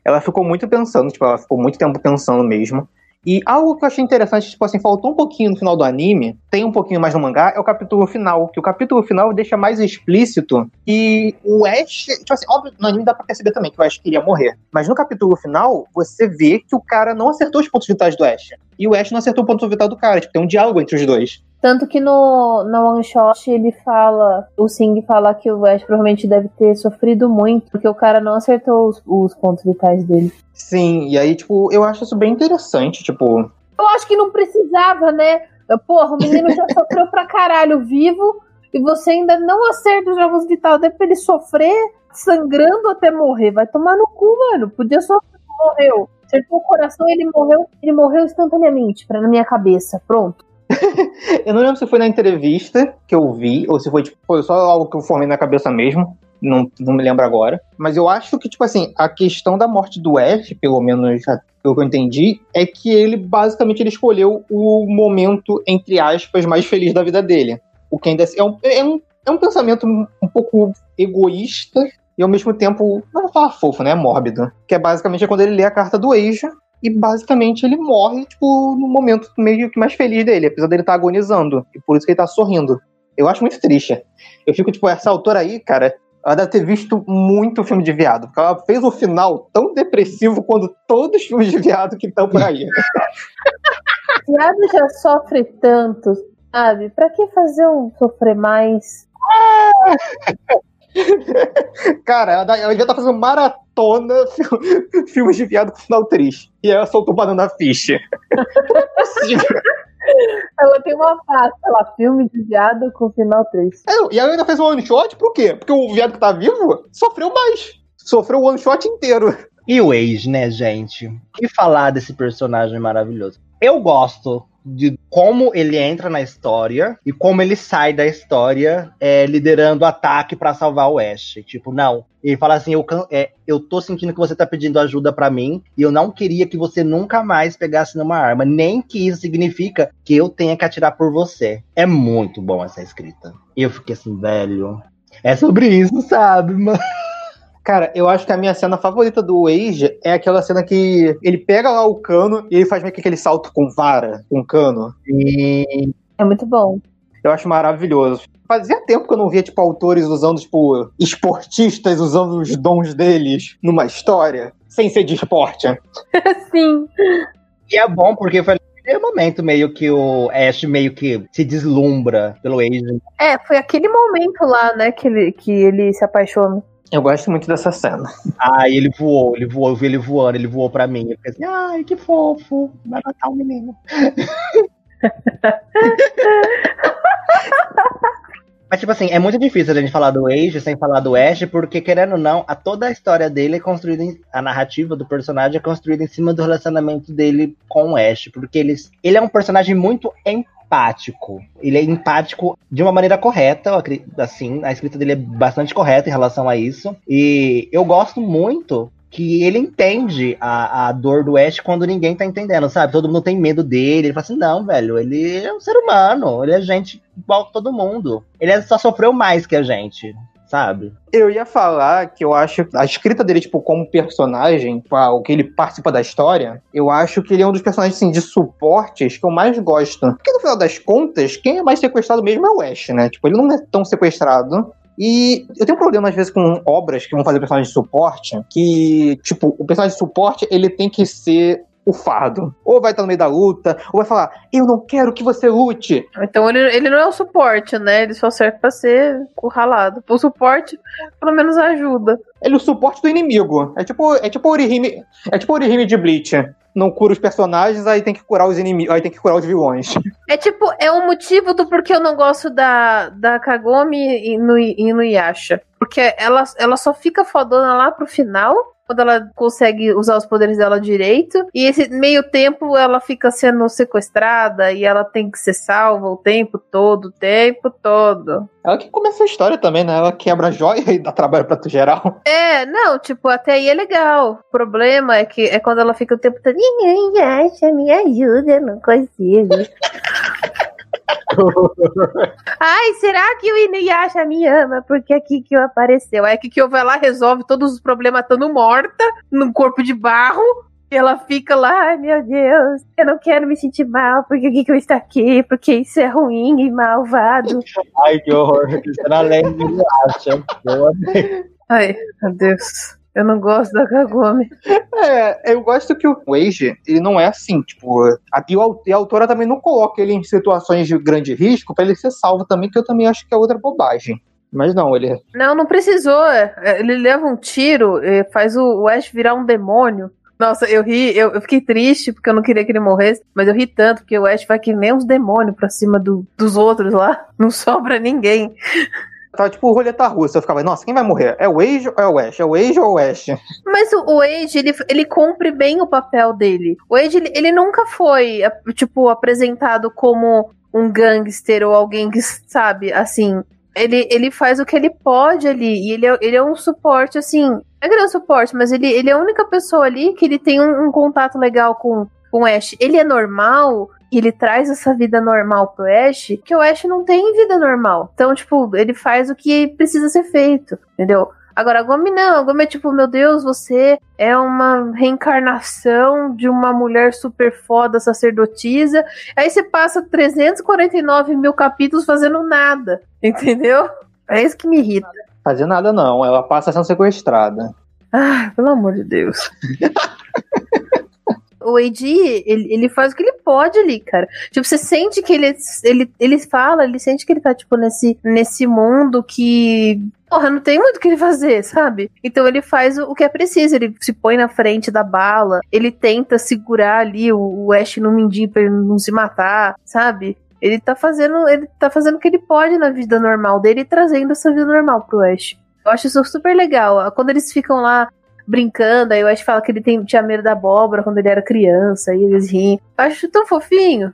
S3: ela ficou muito pensando, tipo, ela ficou muito tempo pensando mesmo. E algo que eu achei interessante, tipo assim, faltou um pouquinho no final do anime, tem um pouquinho mais no mangá, é o capítulo final. Que o capítulo final deixa mais explícito que o Ash. Tipo assim, óbvio, no anime dá pra perceber também que o Ash queria morrer. Mas no capítulo final, você vê que o cara não acertou os pontos vitais do Ash. E o Ash não acertou o ponto vital do cara. Tipo, tem um diálogo entre os dois.
S1: Tanto que no, no One Shot ele fala, o Sing fala que o Ash provavelmente deve ter sofrido muito, porque o cara não acertou os, os pontos vitais dele.
S3: Sim, e aí, tipo, eu acho isso bem interessante, tipo.
S1: Eu acho que não precisava, né? Porra, o menino já sofreu pra caralho vivo e você ainda não acerta os jogos vitais. Deve pra ele sofrer sangrando até morrer. Vai tomar no cu, mano. Podia sofrer, morreu. Acertou o coração ele morreu. Ele morreu instantaneamente, pra, na minha cabeça. Pronto.
S3: eu não lembro se foi na entrevista que eu vi, ou se foi, tipo, foi só algo que eu formei na cabeça mesmo. Não, não me lembro agora. Mas eu acho que, tipo assim, a questão da morte do F, pelo menos pelo que eu entendi, é que ele basicamente ele escolheu o momento, entre aspas, mais feliz da vida dele. O que ainda é um, é um, é um pensamento um pouco egoísta e ao mesmo tempo, não vou falar fofo, né? Mórbido. Que é basicamente quando ele lê a carta do Eija e basicamente ele morre, tipo, no momento meio que mais feliz dele, apesar dele estar tá agonizando. E por isso que ele tá sorrindo. Eu acho muito triste. Eu fico, tipo, essa autora aí, cara, ela deve ter visto muito filme de viado. Porque ela fez o final tão depressivo quanto todos os filmes de viado que estão por aí.
S1: viado já sofre tanto, sabe? Pra que fazer um sofrer mais?
S3: Cara, ela, ela devia estar tá fazendo maratona filmes de viado com final triste. E ela soltou banana ficha.
S1: ela tem uma faixa lá, filme de viado com final triste.
S3: É, e ela ainda fez um one shot, por quê? Porque o viado que tá vivo sofreu mais. Sofreu o one shot inteiro.
S2: E o Age, né, gente? Que falar desse personagem maravilhoso? Eu gosto de como ele entra na história e como ele sai da história é, liderando o ataque para salvar o Ash. Tipo, não. Ele fala assim: eu, é, eu tô sentindo que você tá pedindo ajuda para mim e eu não queria que você nunca mais pegasse numa arma. Nem que isso significa que eu tenha que atirar por você. É muito bom essa escrita. Eu fiquei assim, velho. É sobre isso, sabe, mano?
S3: Cara, eu acho que a minha cena favorita do Age é aquela cena que ele pega lá o cano e ele faz meio que aquele salto com vara, com cano.
S1: E... É muito bom.
S3: Eu acho maravilhoso. Fazia tempo que eu não via, tipo, autores usando, tipo, esportistas usando os dons deles numa história, sem ser de esporte.
S1: Sim.
S2: E é bom porque foi aquele momento meio que o Ash meio que se deslumbra pelo Age.
S1: É, foi aquele momento lá, né, que ele, que ele se apaixona.
S3: Eu gosto muito dessa cena.
S2: Ah, ele voou, ele voou, eu vi ele voando, ele voou pra mim. Eu fiquei assim, ai, que fofo, vai matar o menino. Mas, tipo assim, é muito difícil a gente falar do Age sem falar do Ash, porque, querendo ou não, a, toda a história dele é construída, em, a narrativa do personagem é construída em cima do relacionamento dele com o Ash, porque ele, ele é um personagem muito empático empático. Ele é empático de uma maneira correta, assim, a escrita dele é bastante correta em relação a isso. E eu gosto muito que ele entende a, a dor do Ash quando ninguém tá entendendo, sabe? Todo mundo tem medo dele. Ele fala assim: não, velho, ele é um ser humano, ele é gente igual todo mundo. Ele só sofreu mais que a gente sabe?
S3: Eu ia falar que eu acho a escrita dele, tipo, como personagem, o que ele participa da história, eu acho que ele é um dos personagens, assim, de suportes que eu mais gosto. Porque no final das contas, quem é mais sequestrado mesmo é o Ash, né? Tipo, ele não é tão sequestrado. E eu tenho um problema, às vezes, com obras que vão fazer personagem de suporte, que, tipo, o personagem de suporte, ele tem que ser o fardo. Ou vai estar no meio da luta, ou vai falar, eu não quero que você lute.
S1: Então ele, ele não é o suporte, né? Ele só serve pra ser ralado. O suporte, pelo menos, ajuda.
S3: Ele é o suporte do inimigo. É tipo, é tipo Orihime, é tipo Orihime de Bleach não cura os personagens, aí tem que curar os inimigos, aí tem que curar os vilões.
S1: É tipo, é um motivo do porquê eu não gosto da, da Kagome e no, e no Yasha. Porque ela, ela só fica fodona lá pro final quando ela consegue usar os poderes dela direito. E esse meio tempo ela fica sendo sequestrada e ela tem que ser salva o tempo todo, o tempo todo.
S3: Ela que começa a história também, né? Ela quebra a joia e dá trabalho pra tu geral.
S1: É, não, tipo, até aí é legal. O problema é que é quando ela fica o tempo todo. Ninguém acha, me ajuda, eu não consigo. Ai, será que o Inuyasha me ama? Porque a Kikyo apareceu. Aí a Kikyo vai lá, resolve todos os problemas estando morta, num corpo de barro. E ela fica lá, ai meu Deus, eu não quero me sentir mal porque o Kikyo está aqui, porque isso é ruim e malvado.
S2: Ai, que horror. Será lendo Inuyasha.
S1: Ai, meu Deus. Eu não gosto da Kagome.
S3: É, eu gosto que o Wage, ele não é assim, tipo, a, e a autora também não coloca ele em situações de grande risco para ele ser salvo também, que eu também acho que é outra bobagem. Mas não, ele. É
S1: não, não precisou. Ele leva um tiro, faz o Ash virar um demônio. Nossa, eu ri, eu, eu, fiquei triste porque eu não queria que ele morresse, mas eu ri tanto porque o Ash vai que nem uns demônios pra cima do, dos outros lá. Não sobra ninguém.
S3: Tá tipo roleta russa. Eu ficava, nossa, quem vai morrer? É o Age ou é o Ash? É o Age ou o Ash?
S1: Mas o, Age, ele, ele cumpre bem o papel dele. O Age, ele, ele nunca foi, tipo, apresentado como um gangster ou alguém que, sabe, assim. Ele, ele faz o que ele pode ali. E ele é, ele é um suporte, assim. É grande suporte, mas ele, ele é a única pessoa ali que ele tem um, um contato legal com, com o Ash. Ele é normal, e ele traz essa vida normal pro Ash, que o Ash não tem vida normal. Então, tipo, ele faz o que precisa ser feito, entendeu? Agora, a Gomi não. A Gomi é tipo, meu Deus, você é uma reencarnação de uma mulher super foda, sacerdotisa. Aí você passa 349 mil capítulos fazendo nada, entendeu? É isso que me irrita.
S3: Fazer nada não, ela passa sendo sequestrada.
S1: Ah, pelo amor de Deus. o AD, ele, ele faz o que ele pode ali, cara. Tipo, você sente que ele, ele, ele fala, ele sente que ele tá, tipo, nesse, nesse mundo que. Porra, não tem muito o que ele fazer, sabe? Então ele faz o, que é preciso, ele se põe na frente da bala, ele tenta segurar ali o, o Ash no mindinho pra ele não se matar, sabe? Ele tá fazendo, ele tá fazendo o que ele pode na vida normal dele e trazendo essa vida normal pro Ash. Eu acho isso super legal. Quando eles ficam lá brincando, aí eu acho que fala que ele tem, tinha medo da abóbora quando ele era criança, e eles riem. Eu acho tão fofinho.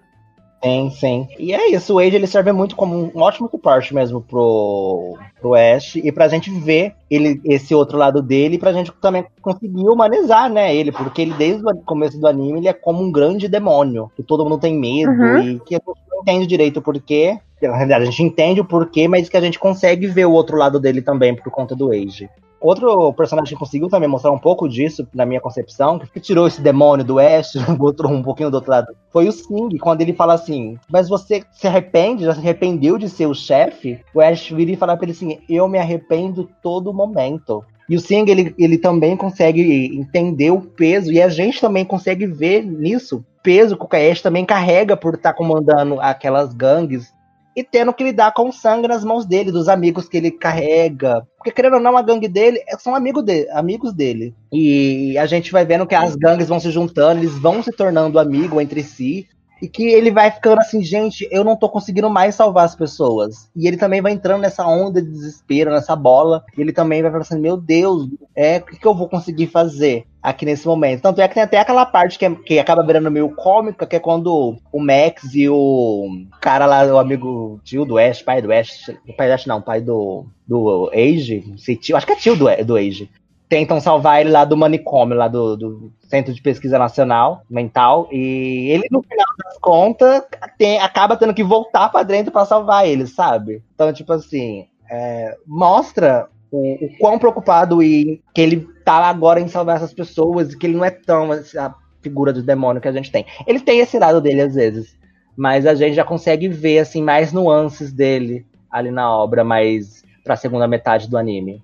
S2: Sim, sim. E é isso, o Wade ele serve muito como um ótimo suporte mesmo pro, pro Ash e pra gente ver ele, esse outro lado dele, pra gente também conseguir humanizar, né, ele, porque ele desde o começo do anime ele é como um grande demônio, que todo mundo tem medo uhum. e que a gente não entende direito o porquê. Na realidade, a gente entende o porquê, mas que a gente consegue ver o outro lado dele também por conta do Age. Outro personagem que conseguiu também mostrar um pouco disso, na minha concepção, que tirou esse demônio do Oeste, botou um pouquinho do outro lado, foi o Sing, quando ele fala assim: Mas você se arrepende, já se arrependeu de ser o chefe? O Ash vira e fala pra ele assim: Eu me arrependo todo momento. E o Sing, ele, ele também consegue entender o peso, e a gente também consegue ver nisso, peso que o Kaesh também carrega por estar tá comandando aquelas gangues e tendo que lidar com sangue nas mãos dele, dos amigos que ele carrega. Porque, querendo ou não, a gangue dele é, são amigo de, amigos dele. E a gente vai vendo que as gangues vão se juntando, eles vão se tornando amigos entre si. E que ele vai ficando assim, gente, eu não tô conseguindo mais salvar as pessoas. E ele também vai entrando nessa onda de desespero, nessa bola. E ele também vai falando assim, meu Deus, é, o que, que eu vou conseguir fazer? aqui nesse momento. Tanto é que tem até aquela parte que, é, que acaba virando meio cômica, que é quando o Max e o cara lá, o amigo tio do Ash, pai do Ash, pai do Ash não, pai do, do Age, se tio, acho que é tio do, do Age, tentam salvar ele lá do manicômio, lá do, do Centro de Pesquisa Nacional Mental, e ele, no final das contas, tem, acaba tendo que voltar para dentro para salvar ele, sabe? Então, tipo assim, é, mostra o, o quão preocupado e que ele tá agora em salvar essas pessoas e que ele não é tão a figura do demônio que a gente tem. Ele tem esse lado dele às vezes, mas a gente já consegue ver assim mais nuances dele ali na obra, mas pra segunda metade do anime.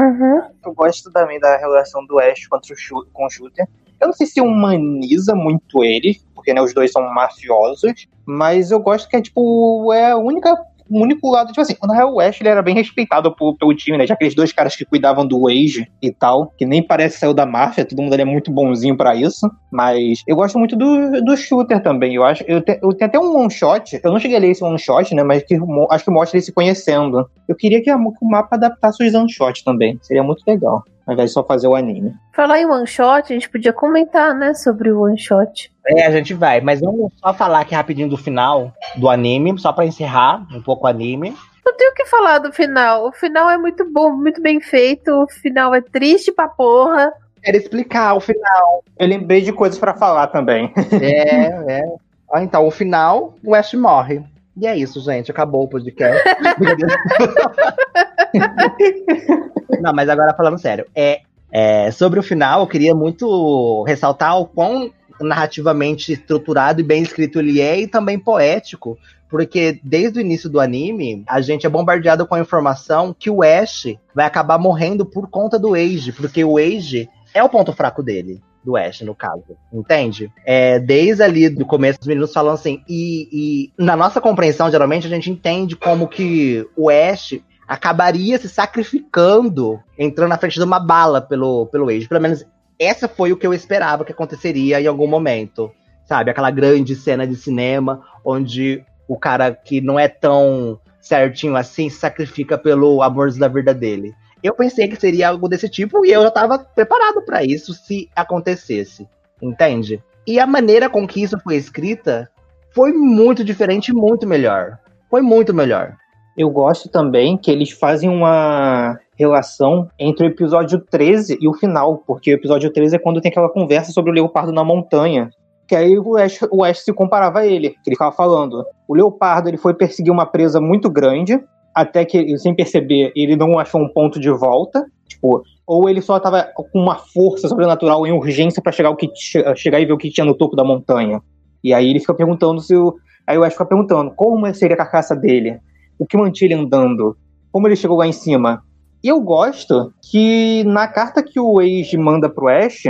S1: Uhum.
S3: Eu gosto também da relação do Ash contra o Shu- com o Shooter. Eu não sei se humaniza muito ele, porque né, os dois são mafiosos, mas eu gosto que é tipo, é a única. O único lado, tipo assim, real, o Ash ele era bem respeitado pelo time, né? Já aqueles dois caras que cuidavam do Age e tal, que nem parece que saiu da máfia, todo mundo ali é muito bonzinho pra isso. Mas eu gosto muito do, do shooter também. Eu acho. Eu, te- eu tenho até um one shot, eu não cheguei a ler esse one shot, né? Mas que acho que mostra eles se conhecendo. Eu queria que, a- que o mapa adaptasse os one shot também. Seria muito legal. Ao invés de só fazer o anime.
S1: Falar em one shot, a gente podia comentar, né, sobre o one shot.
S2: É, a gente vai, mas vamos só falar aqui rapidinho do final do anime, só pra encerrar um pouco o anime.
S1: Não tenho o que falar do final. O final é muito bom, muito bem feito. O final é triste pra porra.
S2: Quero explicar o final.
S3: Eu lembrei de coisas pra falar também.
S2: É, é. Ah, então, o final, o Ash morre. E é isso, gente. Acabou o podcast. Não, mas agora falando sério. É, é, sobre o final, eu queria muito ressaltar o quão narrativamente estruturado e bem escrito ele é e também poético. Porque desde o início do anime, a gente é bombardeado com a informação que o Ash vai acabar morrendo por conta do Age, porque o Age é o ponto fraco dele do Ash, no caso. Entende? É, desde ali do começo, os meninos falam assim, e, e na nossa compreensão, geralmente, a gente entende como que o Ash acabaria se sacrificando, entrando na frente de uma bala pelo, pelo Age. Pelo menos essa foi o que eu esperava que aconteceria em algum momento. Sabe? Aquela grande cena de cinema onde o cara que não é tão certinho assim se sacrifica pelo amor da vida dele. Eu pensei que seria algo desse tipo e eu já estava preparado para isso se acontecesse, entende? E a maneira com que isso foi escrita foi muito diferente muito melhor. Foi muito melhor.
S3: Eu gosto também que eles fazem uma relação entre o episódio 13 e o final, porque o episódio 13 é quando tem aquela conversa sobre o leopardo na montanha. Que aí o Ash, o Ash se comparava a ele, que ele ficava falando. O leopardo ele foi perseguir uma presa muito grande, até que, sem perceber, ele não achou um ponto de volta. Tipo, ou ele só estava com uma força sobrenatural em urgência para chegar, que, chegar e ver o que tinha no topo da montanha. E aí ele fica perguntando se o. Aí o Ash fica perguntando como seria a carcaça dele, o que mantinha ele andando, como ele chegou lá em cima. E eu gosto que na carta que o Age manda pro Ash,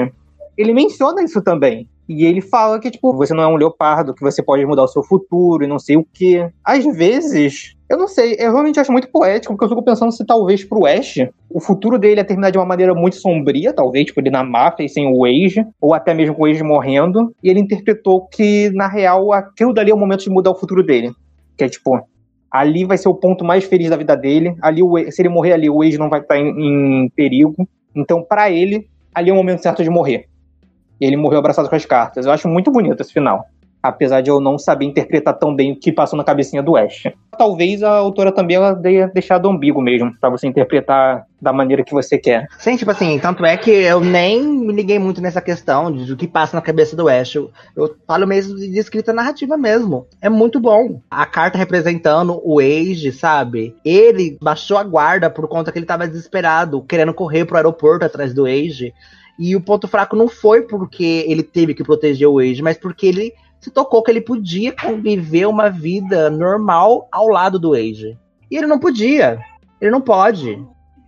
S3: ele menciona isso também. E ele fala que, tipo, você não é um leopardo, que você pode mudar o seu futuro e não sei o que. Às vezes, eu não sei, eu realmente acho muito poético, porque eu fico pensando se talvez pro Ash, o futuro dele ia terminar de uma maneira muito sombria, talvez, tipo, ele na máfia e sem o Age, ou até mesmo com o Age morrendo, e ele interpretou que, na real, aquilo dali é o momento de mudar o futuro dele. Que é, tipo, ali vai ser o ponto mais feliz da vida dele, ali, se ele morrer ali, o Age não vai estar em, em perigo, então, para ele, ali é o momento certo de morrer. E ele morreu abraçado com as cartas. Eu acho muito bonito esse final. Apesar de eu não saber interpretar tão bem o que passou na cabecinha do Ash. Talvez a autora também ela tenha deixado ambíguo mesmo, para você interpretar da maneira que você quer.
S2: Sim, tipo assim, tanto é que eu nem me liguei muito nessa questão de, do que passa na cabeça do Ash. Eu, eu falo mesmo de escrita narrativa mesmo. É muito bom. A carta representando o Age, sabe? Ele baixou a guarda por conta que ele tava desesperado, querendo correr pro aeroporto atrás do Age. E o ponto fraco não foi porque ele teve que proteger o Age, mas porque ele se tocou que ele podia conviver uma vida normal ao lado do Age. E ele não podia. Ele não pode.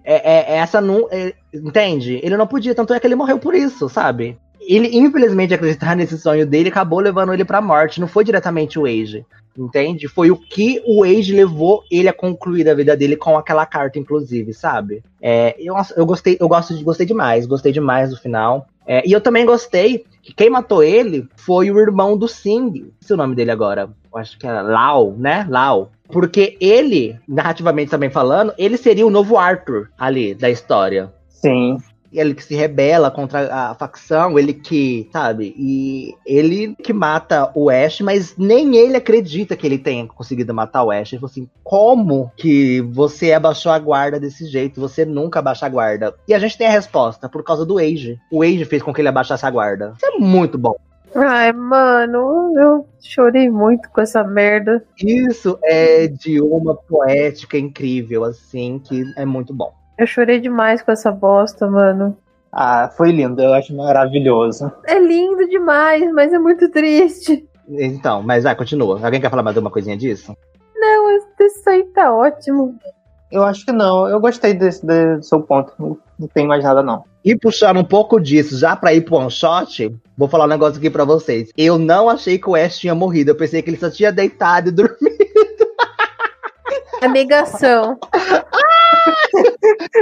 S2: É, é, essa não. É, entende? Ele não podia, tanto é que ele morreu por isso, sabe? Ele, infelizmente, acreditar nesse sonho dele acabou levando ele pra morte. Não foi diretamente o Age. Entende? Foi o que o Age levou ele a concluir a vida dele com aquela carta, inclusive, sabe? É, eu, eu gostei, eu gosto gostei demais, gostei demais do final. É, e eu também gostei que quem matou ele foi o irmão do Sing. Se o nome dele agora. Eu acho que era Lau, né? Lau. Porque ele, narrativamente também falando, ele seria o novo Arthur ali da história.
S3: Sim.
S2: Ele que se rebela contra a facção, ele que, sabe? E ele que mata o Ash, mas nem ele acredita que ele tenha conseguido matar o Ash. Ele falou assim: como que você abaixou a guarda desse jeito? Você nunca abaixa a guarda. E a gente tem a resposta, por causa do Age. O Age fez com que ele abaixasse a guarda. Isso é muito bom.
S1: Ai, mano, eu chorei muito com essa merda.
S2: Isso é de uma poética incrível, assim, que é muito bom.
S1: Eu chorei demais com essa bosta, mano.
S3: Ah, foi lindo, eu acho maravilhoso.
S1: É lindo demais, mas é muito triste.
S2: Então, mas ah, continua. Alguém quer falar mais alguma coisinha disso?
S1: Não, isso aí tá ótimo.
S3: Eu acho que não. Eu gostei desse, desse seu ponto. Não, não tem mais nada, não.
S2: E puxando um pouco disso, já pra ir pro one shot, vou falar um negócio aqui pra vocês. Eu não achei que o Ash tinha morrido. Eu pensei que ele só tinha deitado e dormido.
S1: A negação.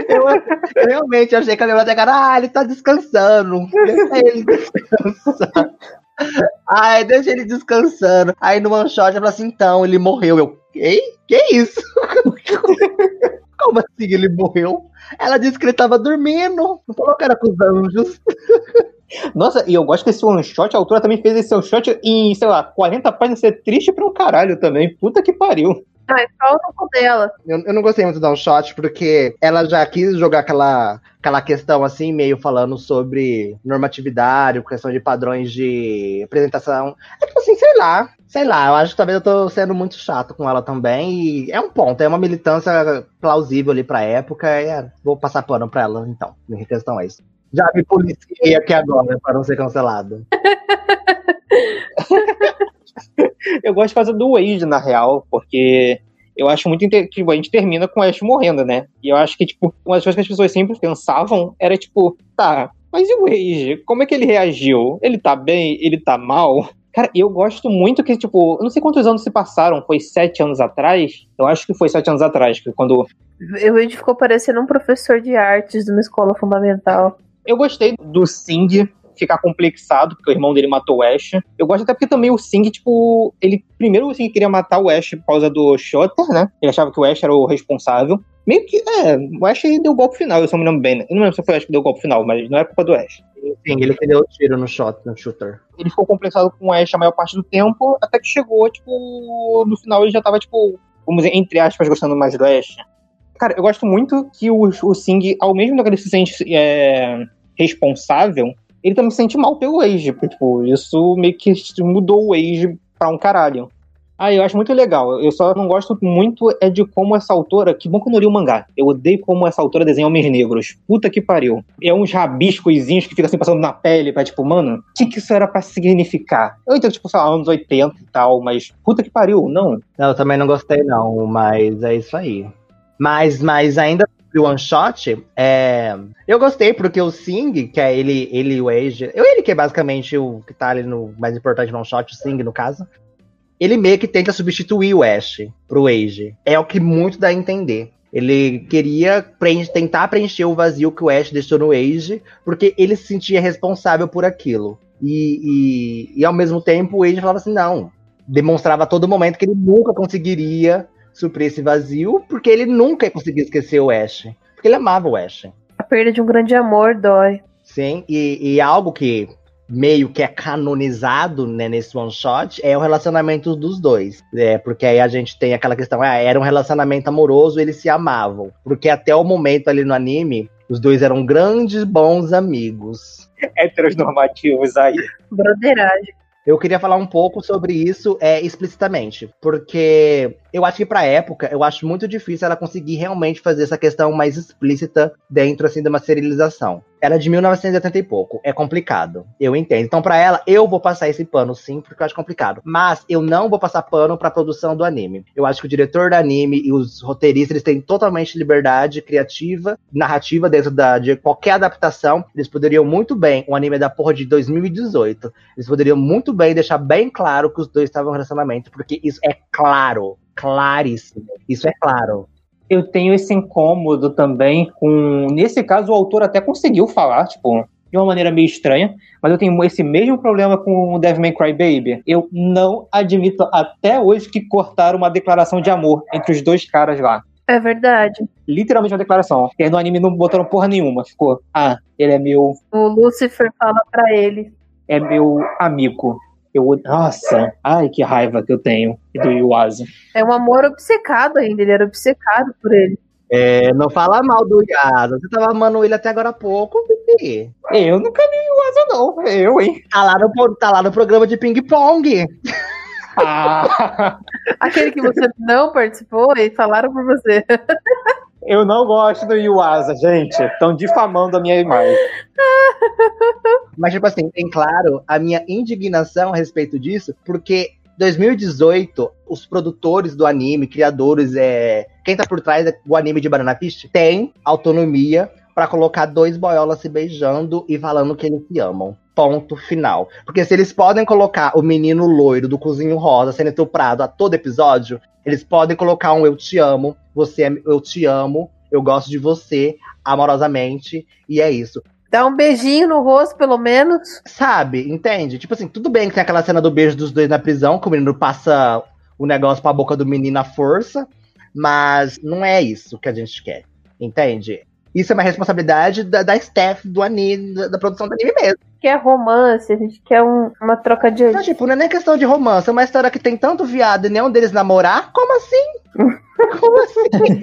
S2: Eu, realmente achei que a minha cara, ah, ele tá descansando. Deixa ele descansar. Ai, deixa ele descansando. Aí no one shot eu falei assim, então, ele morreu. Eu, ei? Que isso? Como assim ele morreu? Ela disse que ele tava dormindo. Não falou que era com os anjos.
S3: Nossa, e eu gosto que esse one shot, a autora também fez esse one shot em, sei lá, 40 páginas ser triste pra um caralho também. Puta que pariu.
S1: Ah, é só o tempo dela.
S2: Eu, eu não gostei muito do one shot porque ela já quis jogar aquela, aquela questão assim, meio falando sobre normatividade, questão de padrões de apresentação. É tipo assim, sei lá. Sei lá, eu acho que talvez eu tô sendo muito chato com ela também. E é um ponto, é uma militância plausível ali pra época. É, vou passar pano pra ela, então. Minha questão é isso. Já me policiei aqui agora para não ser cancelado.
S3: Eu gosto de fazer do Wade, na real, porque eu acho muito que a gente termina com o Ash morrendo, né? E eu acho que, tipo, uma das coisas que as pessoas sempre pensavam era, tipo, tá, mas e o Wade? Como é que ele reagiu? Ele tá bem? Ele tá mal? Cara, eu gosto muito que, tipo, eu não sei quantos anos se passaram, foi sete anos atrás? Eu acho que foi sete anos atrás, que quando.
S1: O Wade ficou parecendo um professor de artes de uma escola fundamental.
S3: Eu gostei do Sing ficar complexado, porque o irmão dele matou o Ash. Eu gosto até porque também o Sing, tipo, ele primeiro o Sing queria matar o Ash por causa do Shotter, né? Ele achava que o Ash era o responsável. Meio que, é, o Ash deu o golpe final, eu só me lembro bem. Né? Eu não lembro se foi o Ash que deu o golpe final, mas não é culpa do Ash.
S2: Sim, ele que deu o tiro no shot, no shooter.
S3: Ele ficou complexado com o Ash a maior parte do tempo, até que chegou, tipo, no final ele já tava, tipo, vamos dizer, entre aspas, gostando mais do Ash. Cara, eu gosto muito que o, o Sing, ao mesmo tempo que ele se sente é, responsável, ele também se sente mal pelo Age, porque, tipo, isso meio que mudou o Age pra um caralho. Ah, eu acho muito legal. Eu só não gosto muito é de como essa autora. Que bom que eu não li o mangá. Eu odeio como essa autora desenha homens negros. Puta que pariu. É uns rabiscozinhos que fica assim passando na pele pra tipo, mano, o que, que isso era pra significar? Eu entendo, tipo, sei lá, anos 80 e tal, mas puta que pariu, não.
S2: Não, eu também não gostei, não, mas é isso aí. Mas, mas ainda o one shot, é... eu gostei porque o Sing, que é ele, ele e o Age, eu ele que é basicamente o que tá ali no mais importante no one shot, o Sing no caso. Ele meio que tenta substituir o Ash pro Age. É o que muito dá a entender. Ele queria preencher, tentar preencher o vazio que o Ash deixou no Age, porque ele se sentia responsável por aquilo. E, e, e ao mesmo tempo o Age falava assim: não. Demonstrava a todo momento que ele nunca conseguiria suprir esse vazio, porque ele nunca ia conseguir esquecer o Ash. Porque ele amava o Ash.
S1: A perda de um grande amor dói.
S2: Sim, e, e algo que meio que é canonizado né, nesse one shot é o relacionamento dos dois. É, porque aí a gente tem aquela questão, ah, era um relacionamento amoroso, eles se amavam. Porque até o momento ali no anime, os dois eram grandes bons amigos.
S3: Heteronormativos aí.
S1: Broderagem.
S2: Eu queria falar um pouco sobre isso é, explicitamente, porque eu acho que pra época, eu acho muito difícil ela conseguir realmente fazer essa questão mais explícita dentro, assim, de uma serialização. Ela é de 1980 e pouco, é complicado, eu entendo. Então, para ela, eu vou passar esse pano sim, porque eu acho complicado. Mas eu não vou passar pano pra produção do anime. Eu acho que o diretor do anime e os roteiristas, eles têm totalmente liberdade criativa, narrativa dentro da, de qualquer adaptação. Eles poderiam muito bem, um anime da porra de 2018, eles poderiam muito bem deixar bem claro que os dois estavam em relacionamento, porque isso é claro claríssimo. Isso é claro.
S3: Eu tenho esse incômodo também com. Nesse caso, o autor até conseguiu falar, tipo, de uma maneira meio estranha, mas eu tenho esse mesmo problema com o Devil May Cry Baby. Eu não admito até hoje que cortaram uma declaração de amor entre os dois caras lá.
S1: É verdade.
S3: Literalmente uma declaração. E no anime não botaram porra nenhuma. Ficou, ah, ele é meu.
S1: O Lucifer fala para ele.
S3: É meu amigo. Eu, nossa, ai que raiva que eu tenho do Yuasa.
S1: É um amor obcecado ainda, ele era obcecado por ele.
S2: É, não fala mal do Yuasa. Você tava amando ele até agora há pouco,
S3: bebê. Eu nunca vi Yuasa, não. Eu, hein?
S2: Tá lá no, tá lá no programa de ping-pong.
S1: Ah. Aquele que você não participou e falaram por você.
S3: Eu não gosto do Yuasa, gente. Estão difamando a minha imagem.
S2: Mas, tipo assim, tem claro a minha indignação a respeito disso, porque 2018, os produtores do anime, criadores, é, quem tá por trás do anime de Banana Fish, tem autonomia para colocar dois boiolas se beijando e falando que eles se amam. Ponto final. Porque se eles podem colocar o menino loiro do cozinho rosa sendo estuprado a todo episódio, eles podem colocar um eu te amo, você é, eu te amo, eu gosto de você, amorosamente, e é isso.
S1: Dá um beijinho no rosto, pelo menos.
S2: Sabe, entende? Tipo assim, tudo bem que tem aquela cena do beijo dos dois na prisão, que o menino passa o negócio pra boca do menino à força, mas não é isso que a gente quer, entende? Isso é uma responsabilidade da, da staff do anime, da, da produção do anime mesmo.
S1: Quer romance, a gente quer um, uma troca de.
S2: Então, tipo, não é nem questão de romance, é uma história que tem tanto viado e nenhum deles namorar. Como assim? Como assim?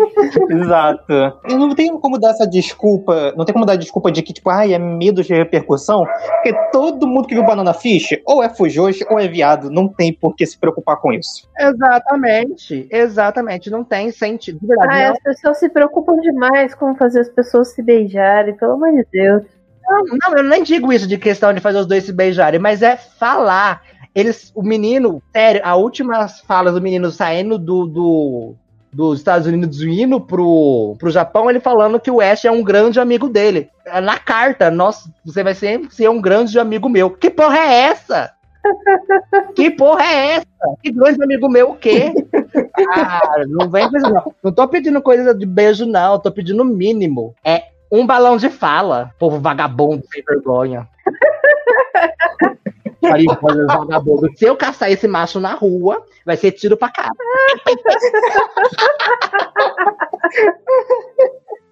S3: Exato. E não tem como dar essa desculpa, não tem como dar desculpa de que, tipo, ai, é medo de repercussão, porque todo mundo que viu Banana Fish ou é fujoshi ou é viado, não tem por que se preocupar com isso.
S2: Exatamente, exatamente, não tem sentido.
S1: Ah,
S2: não.
S1: as pessoas se preocupam demais com fazer as pessoas se beijarem, pelo amor de Deus.
S2: Não, não, eu nem digo isso de questão de fazer os dois se beijarem, mas é falar. Eles, o menino, sério, a última fala do menino saindo do, do- dos Estados Unidos indo pro, pro Japão, ele falando que o Ash é um grande amigo dele. Na carta, nossa, você vai sempre ser um grande amigo meu. Que porra é essa? Que porra é essa? Que grande amigo meu o quê? Ah, não vem com isso, não. Não tô pedindo coisa de beijo, não. Tô pedindo o mínimo. É um balão de fala, povo vagabundo sem vergonha. Vagabundo. Se eu caçar esse macho na rua, vai ser tiro pra cara.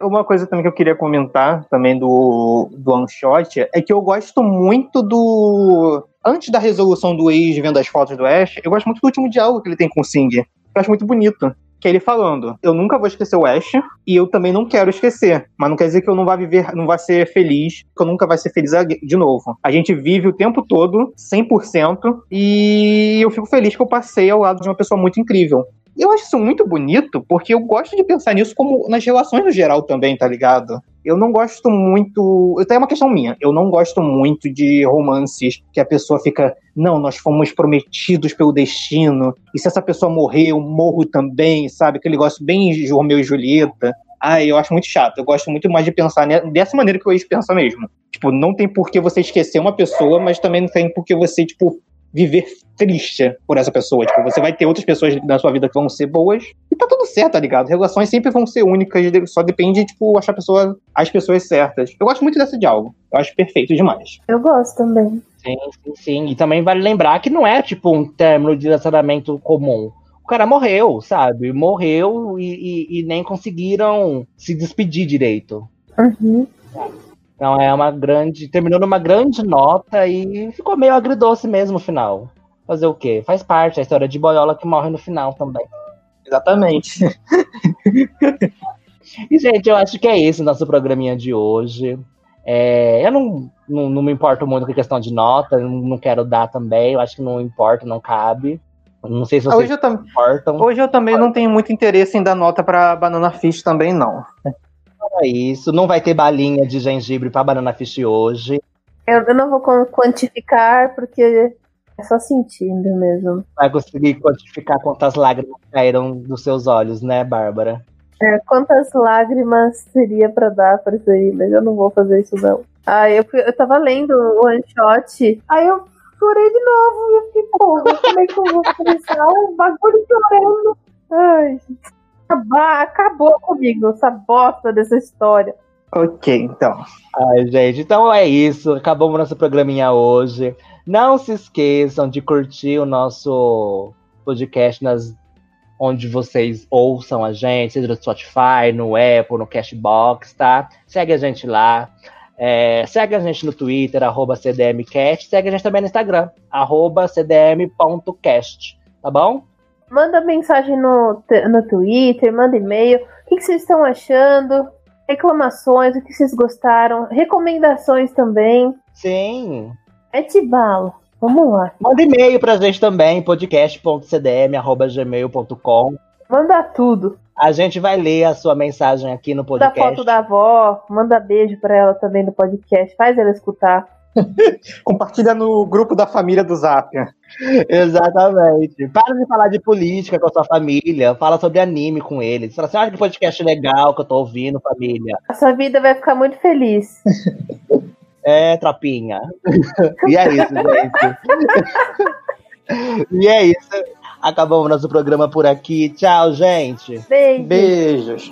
S3: Uma coisa também que eu queria comentar também do, do One Shot é que eu gosto muito do. Antes da resolução do ex vendo as fotos do Ash, eu gosto muito do último diálogo que ele tem com o Sing. Eu acho muito bonito. Que é ele falando: Eu nunca vou esquecer o Ash e eu também não quero esquecer. Mas não quer dizer que eu não vá viver, não vá ser feliz, que eu nunca vai ser feliz de novo. A gente vive o tempo todo, 100%, e eu fico feliz que eu passei ao lado de uma pessoa muito incrível. Eu acho isso muito bonito, porque eu gosto de pensar nisso como nas relações no geral também, tá ligado? Eu não gosto muito. Até é uma questão minha. Eu não gosto muito de romances que a pessoa fica. Não, nós fomos prometidos pelo destino. E se essa pessoa morrer, eu morro também, sabe? Aquele negócio bem de Romeu e Julieta. Ai, eu acho muito chato. Eu gosto muito mais de pensar dessa maneira que o ex pensa mesmo. Tipo, não tem por que você esquecer uma pessoa, mas também não tem por que você, tipo, viver triste por essa pessoa. Tipo, você vai ter outras pessoas na sua vida que vão ser boas e tá tudo certo, tá ligado? Relações sempre vão ser únicas, só depende, tipo, achar a pessoa, as pessoas certas. Eu gosto muito desse diálogo. Eu acho perfeito demais.
S1: Eu gosto também.
S2: Sim, sim, sim. E também vale lembrar que não é tipo um término de relacionamento comum. O cara morreu, sabe? Morreu e, e- e nem conseguiram se despedir direito.
S1: Uhum.
S2: Então é uma grande. Terminou numa grande nota e ficou meio agridoce mesmo o final. Fazer o quê? Faz parte, a história de boiola que morre no final também.
S3: Exatamente.
S2: E, gente, eu acho que é esse o nosso programinha de hoje. É, eu não, não, não me importo muito com a questão de nota, não, quero dar também. Eu acho que não importa, não cabe. Não sei se vocês
S3: Hoje eu, tam-
S2: importam.
S3: hoje eu também não tenho muito interesse em dar nota pra Banana Fish também, não.
S2: É isso. Não vai ter balinha de gengibre pra banana fish hoje.
S1: Eu, eu não vou quan- quantificar porque é só sentindo mesmo.
S2: Vai conseguir quantificar quantas lágrimas caíram dos seus olhos, né, Bárbara?
S1: É, quantas lágrimas seria pra dar pra isso aí, mas eu não vou fazer isso não. Ah, eu, fui- eu tava lendo o one shot, aí eu chorei de novo e eu fiquei, porra, como é que eu vou começar um bagulho chorando? Ai, acabar, acabou comigo essa bosta dessa história.
S3: Ok, então.
S2: Ai, gente, então é isso. Acabamos nosso programinha hoje. Não se esqueçam de curtir o nosso podcast nas onde vocês ouçam a gente, seja no Spotify, no Apple, no Cashbox, tá? Segue a gente lá. É, segue a gente no Twitter, arroba CDMcast. Segue a gente também no Instagram, arroba cdm.cast. Tá bom?
S1: Manda mensagem no, no Twitter, manda e-mail. O que, que vocês estão achando? Reclamações, o que vocês gostaram? Recomendações também.
S2: Sim.
S1: Mete bala. Vamos lá.
S2: Manda e-mail pra gente também, podcast.cdm.gmail.com.
S1: Manda tudo.
S2: A gente vai ler a sua mensagem aqui no
S1: Manda
S2: podcast.
S1: foto da avó, manda beijo pra ela também no podcast. Faz ela escutar.
S4: Compartilha no grupo da família do Zap.
S2: Exatamente. Para de falar de política com a sua família. Fala sobre anime com eles. Fala assim, ah, que podcast legal que eu tô ouvindo, família.
S1: A sua vida vai ficar muito feliz.
S2: É, tropinha. e é isso, gente. e é isso. Acabamos nosso programa por aqui. Tchau, gente.
S1: Beijo.
S4: Beijos.